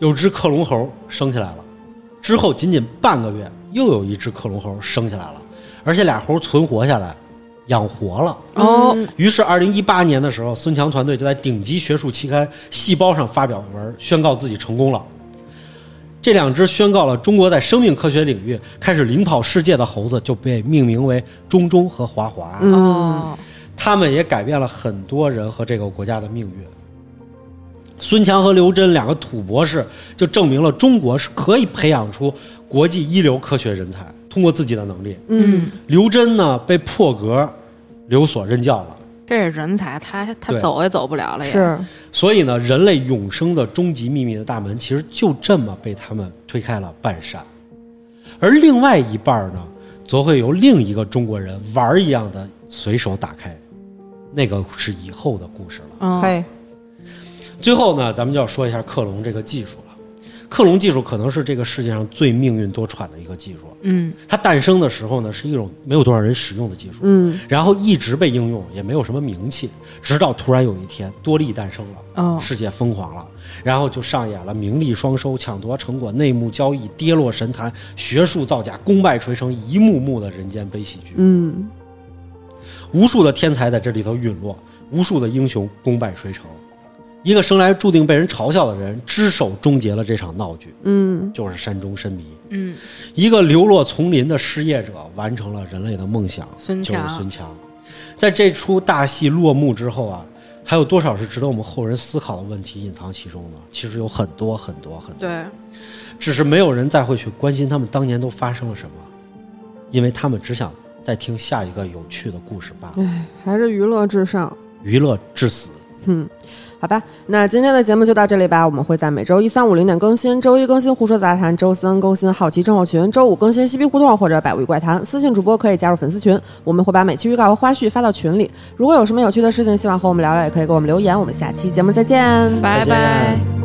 有只克隆猴生下来了。之后仅仅半个月，又有一只克隆猴生下来了，而且俩猴存活下来，养活了。哦，于是，二零一八年的时候，孙强团队就在顶级学术期刊《细胞》上发表文，宣告自己成功了。这两只宣告了中国在生命科学领域开始领跑世界的猴子，就被命名为中中和华华。嗯哦，他们也改变了很多人和这个国家的命运。孙强和刘真两个土博士就证明了中国是可以培养出国际一流科学人才，通过自己的能力。嗯刘真呢被破格留所任教了，这是人才，他他走也走不了了也。是所以呢，人类永生的终极秘密的大门其实就这么被他们推开了半扇，而另外一半呢，则会由另一个中国人玩儿一样的随手打开，那个是以后的故事了。嗯，嘿，最后呢，咱们就要说一下克隆这个技术了。克隆技术可能是这个世界上最命运多舛的一个技术。嗯它诞生的时候呢，是一种没有多少人使用的技术，嗯然后一直被应用，也没有什么名气，直到突然有一天多利诞生了。哦，世界疯狂了，然后就上演了名利双收、抢夺成果、内幕交易、跌落神坛、学术造假、功败垂成一幕幕的人间悲喜剧。嗯无数的天才在这里头陨落，无数的英雄功败垂成。一个生来注定被人嘲笑的人，只手终结了这场闹剧，嗯就是山中深迷。嗯，一个流落丛林的失业者，完成了人类的梦想，就是孙强孙强。在这出大戏落幕之后啊，还有多少是值得我们后人思考的问题隐藏其中呢？其实有很多很多很多，对，只是没有人再会去关心他们当年都发生了什么，因为他们只想再听下一个有趣的故事罢了。哎，还是娱乐至上。娱乐至死。嗯，好吧，那今天的节目就到这里吧。我们会在每周一、三、五零点更新，周一更新《胡说杂谈》，周三更新《好奇症候群》，周五更新《嬉皮胡同》或者《百味怪谈》。私信主播可以加入粉丝群，我们会把每期预告和花絮发到群里。如果有什么有趣的事情希望和我们聊聊，也可以给我们留言。我们下期节目再见，拜拜。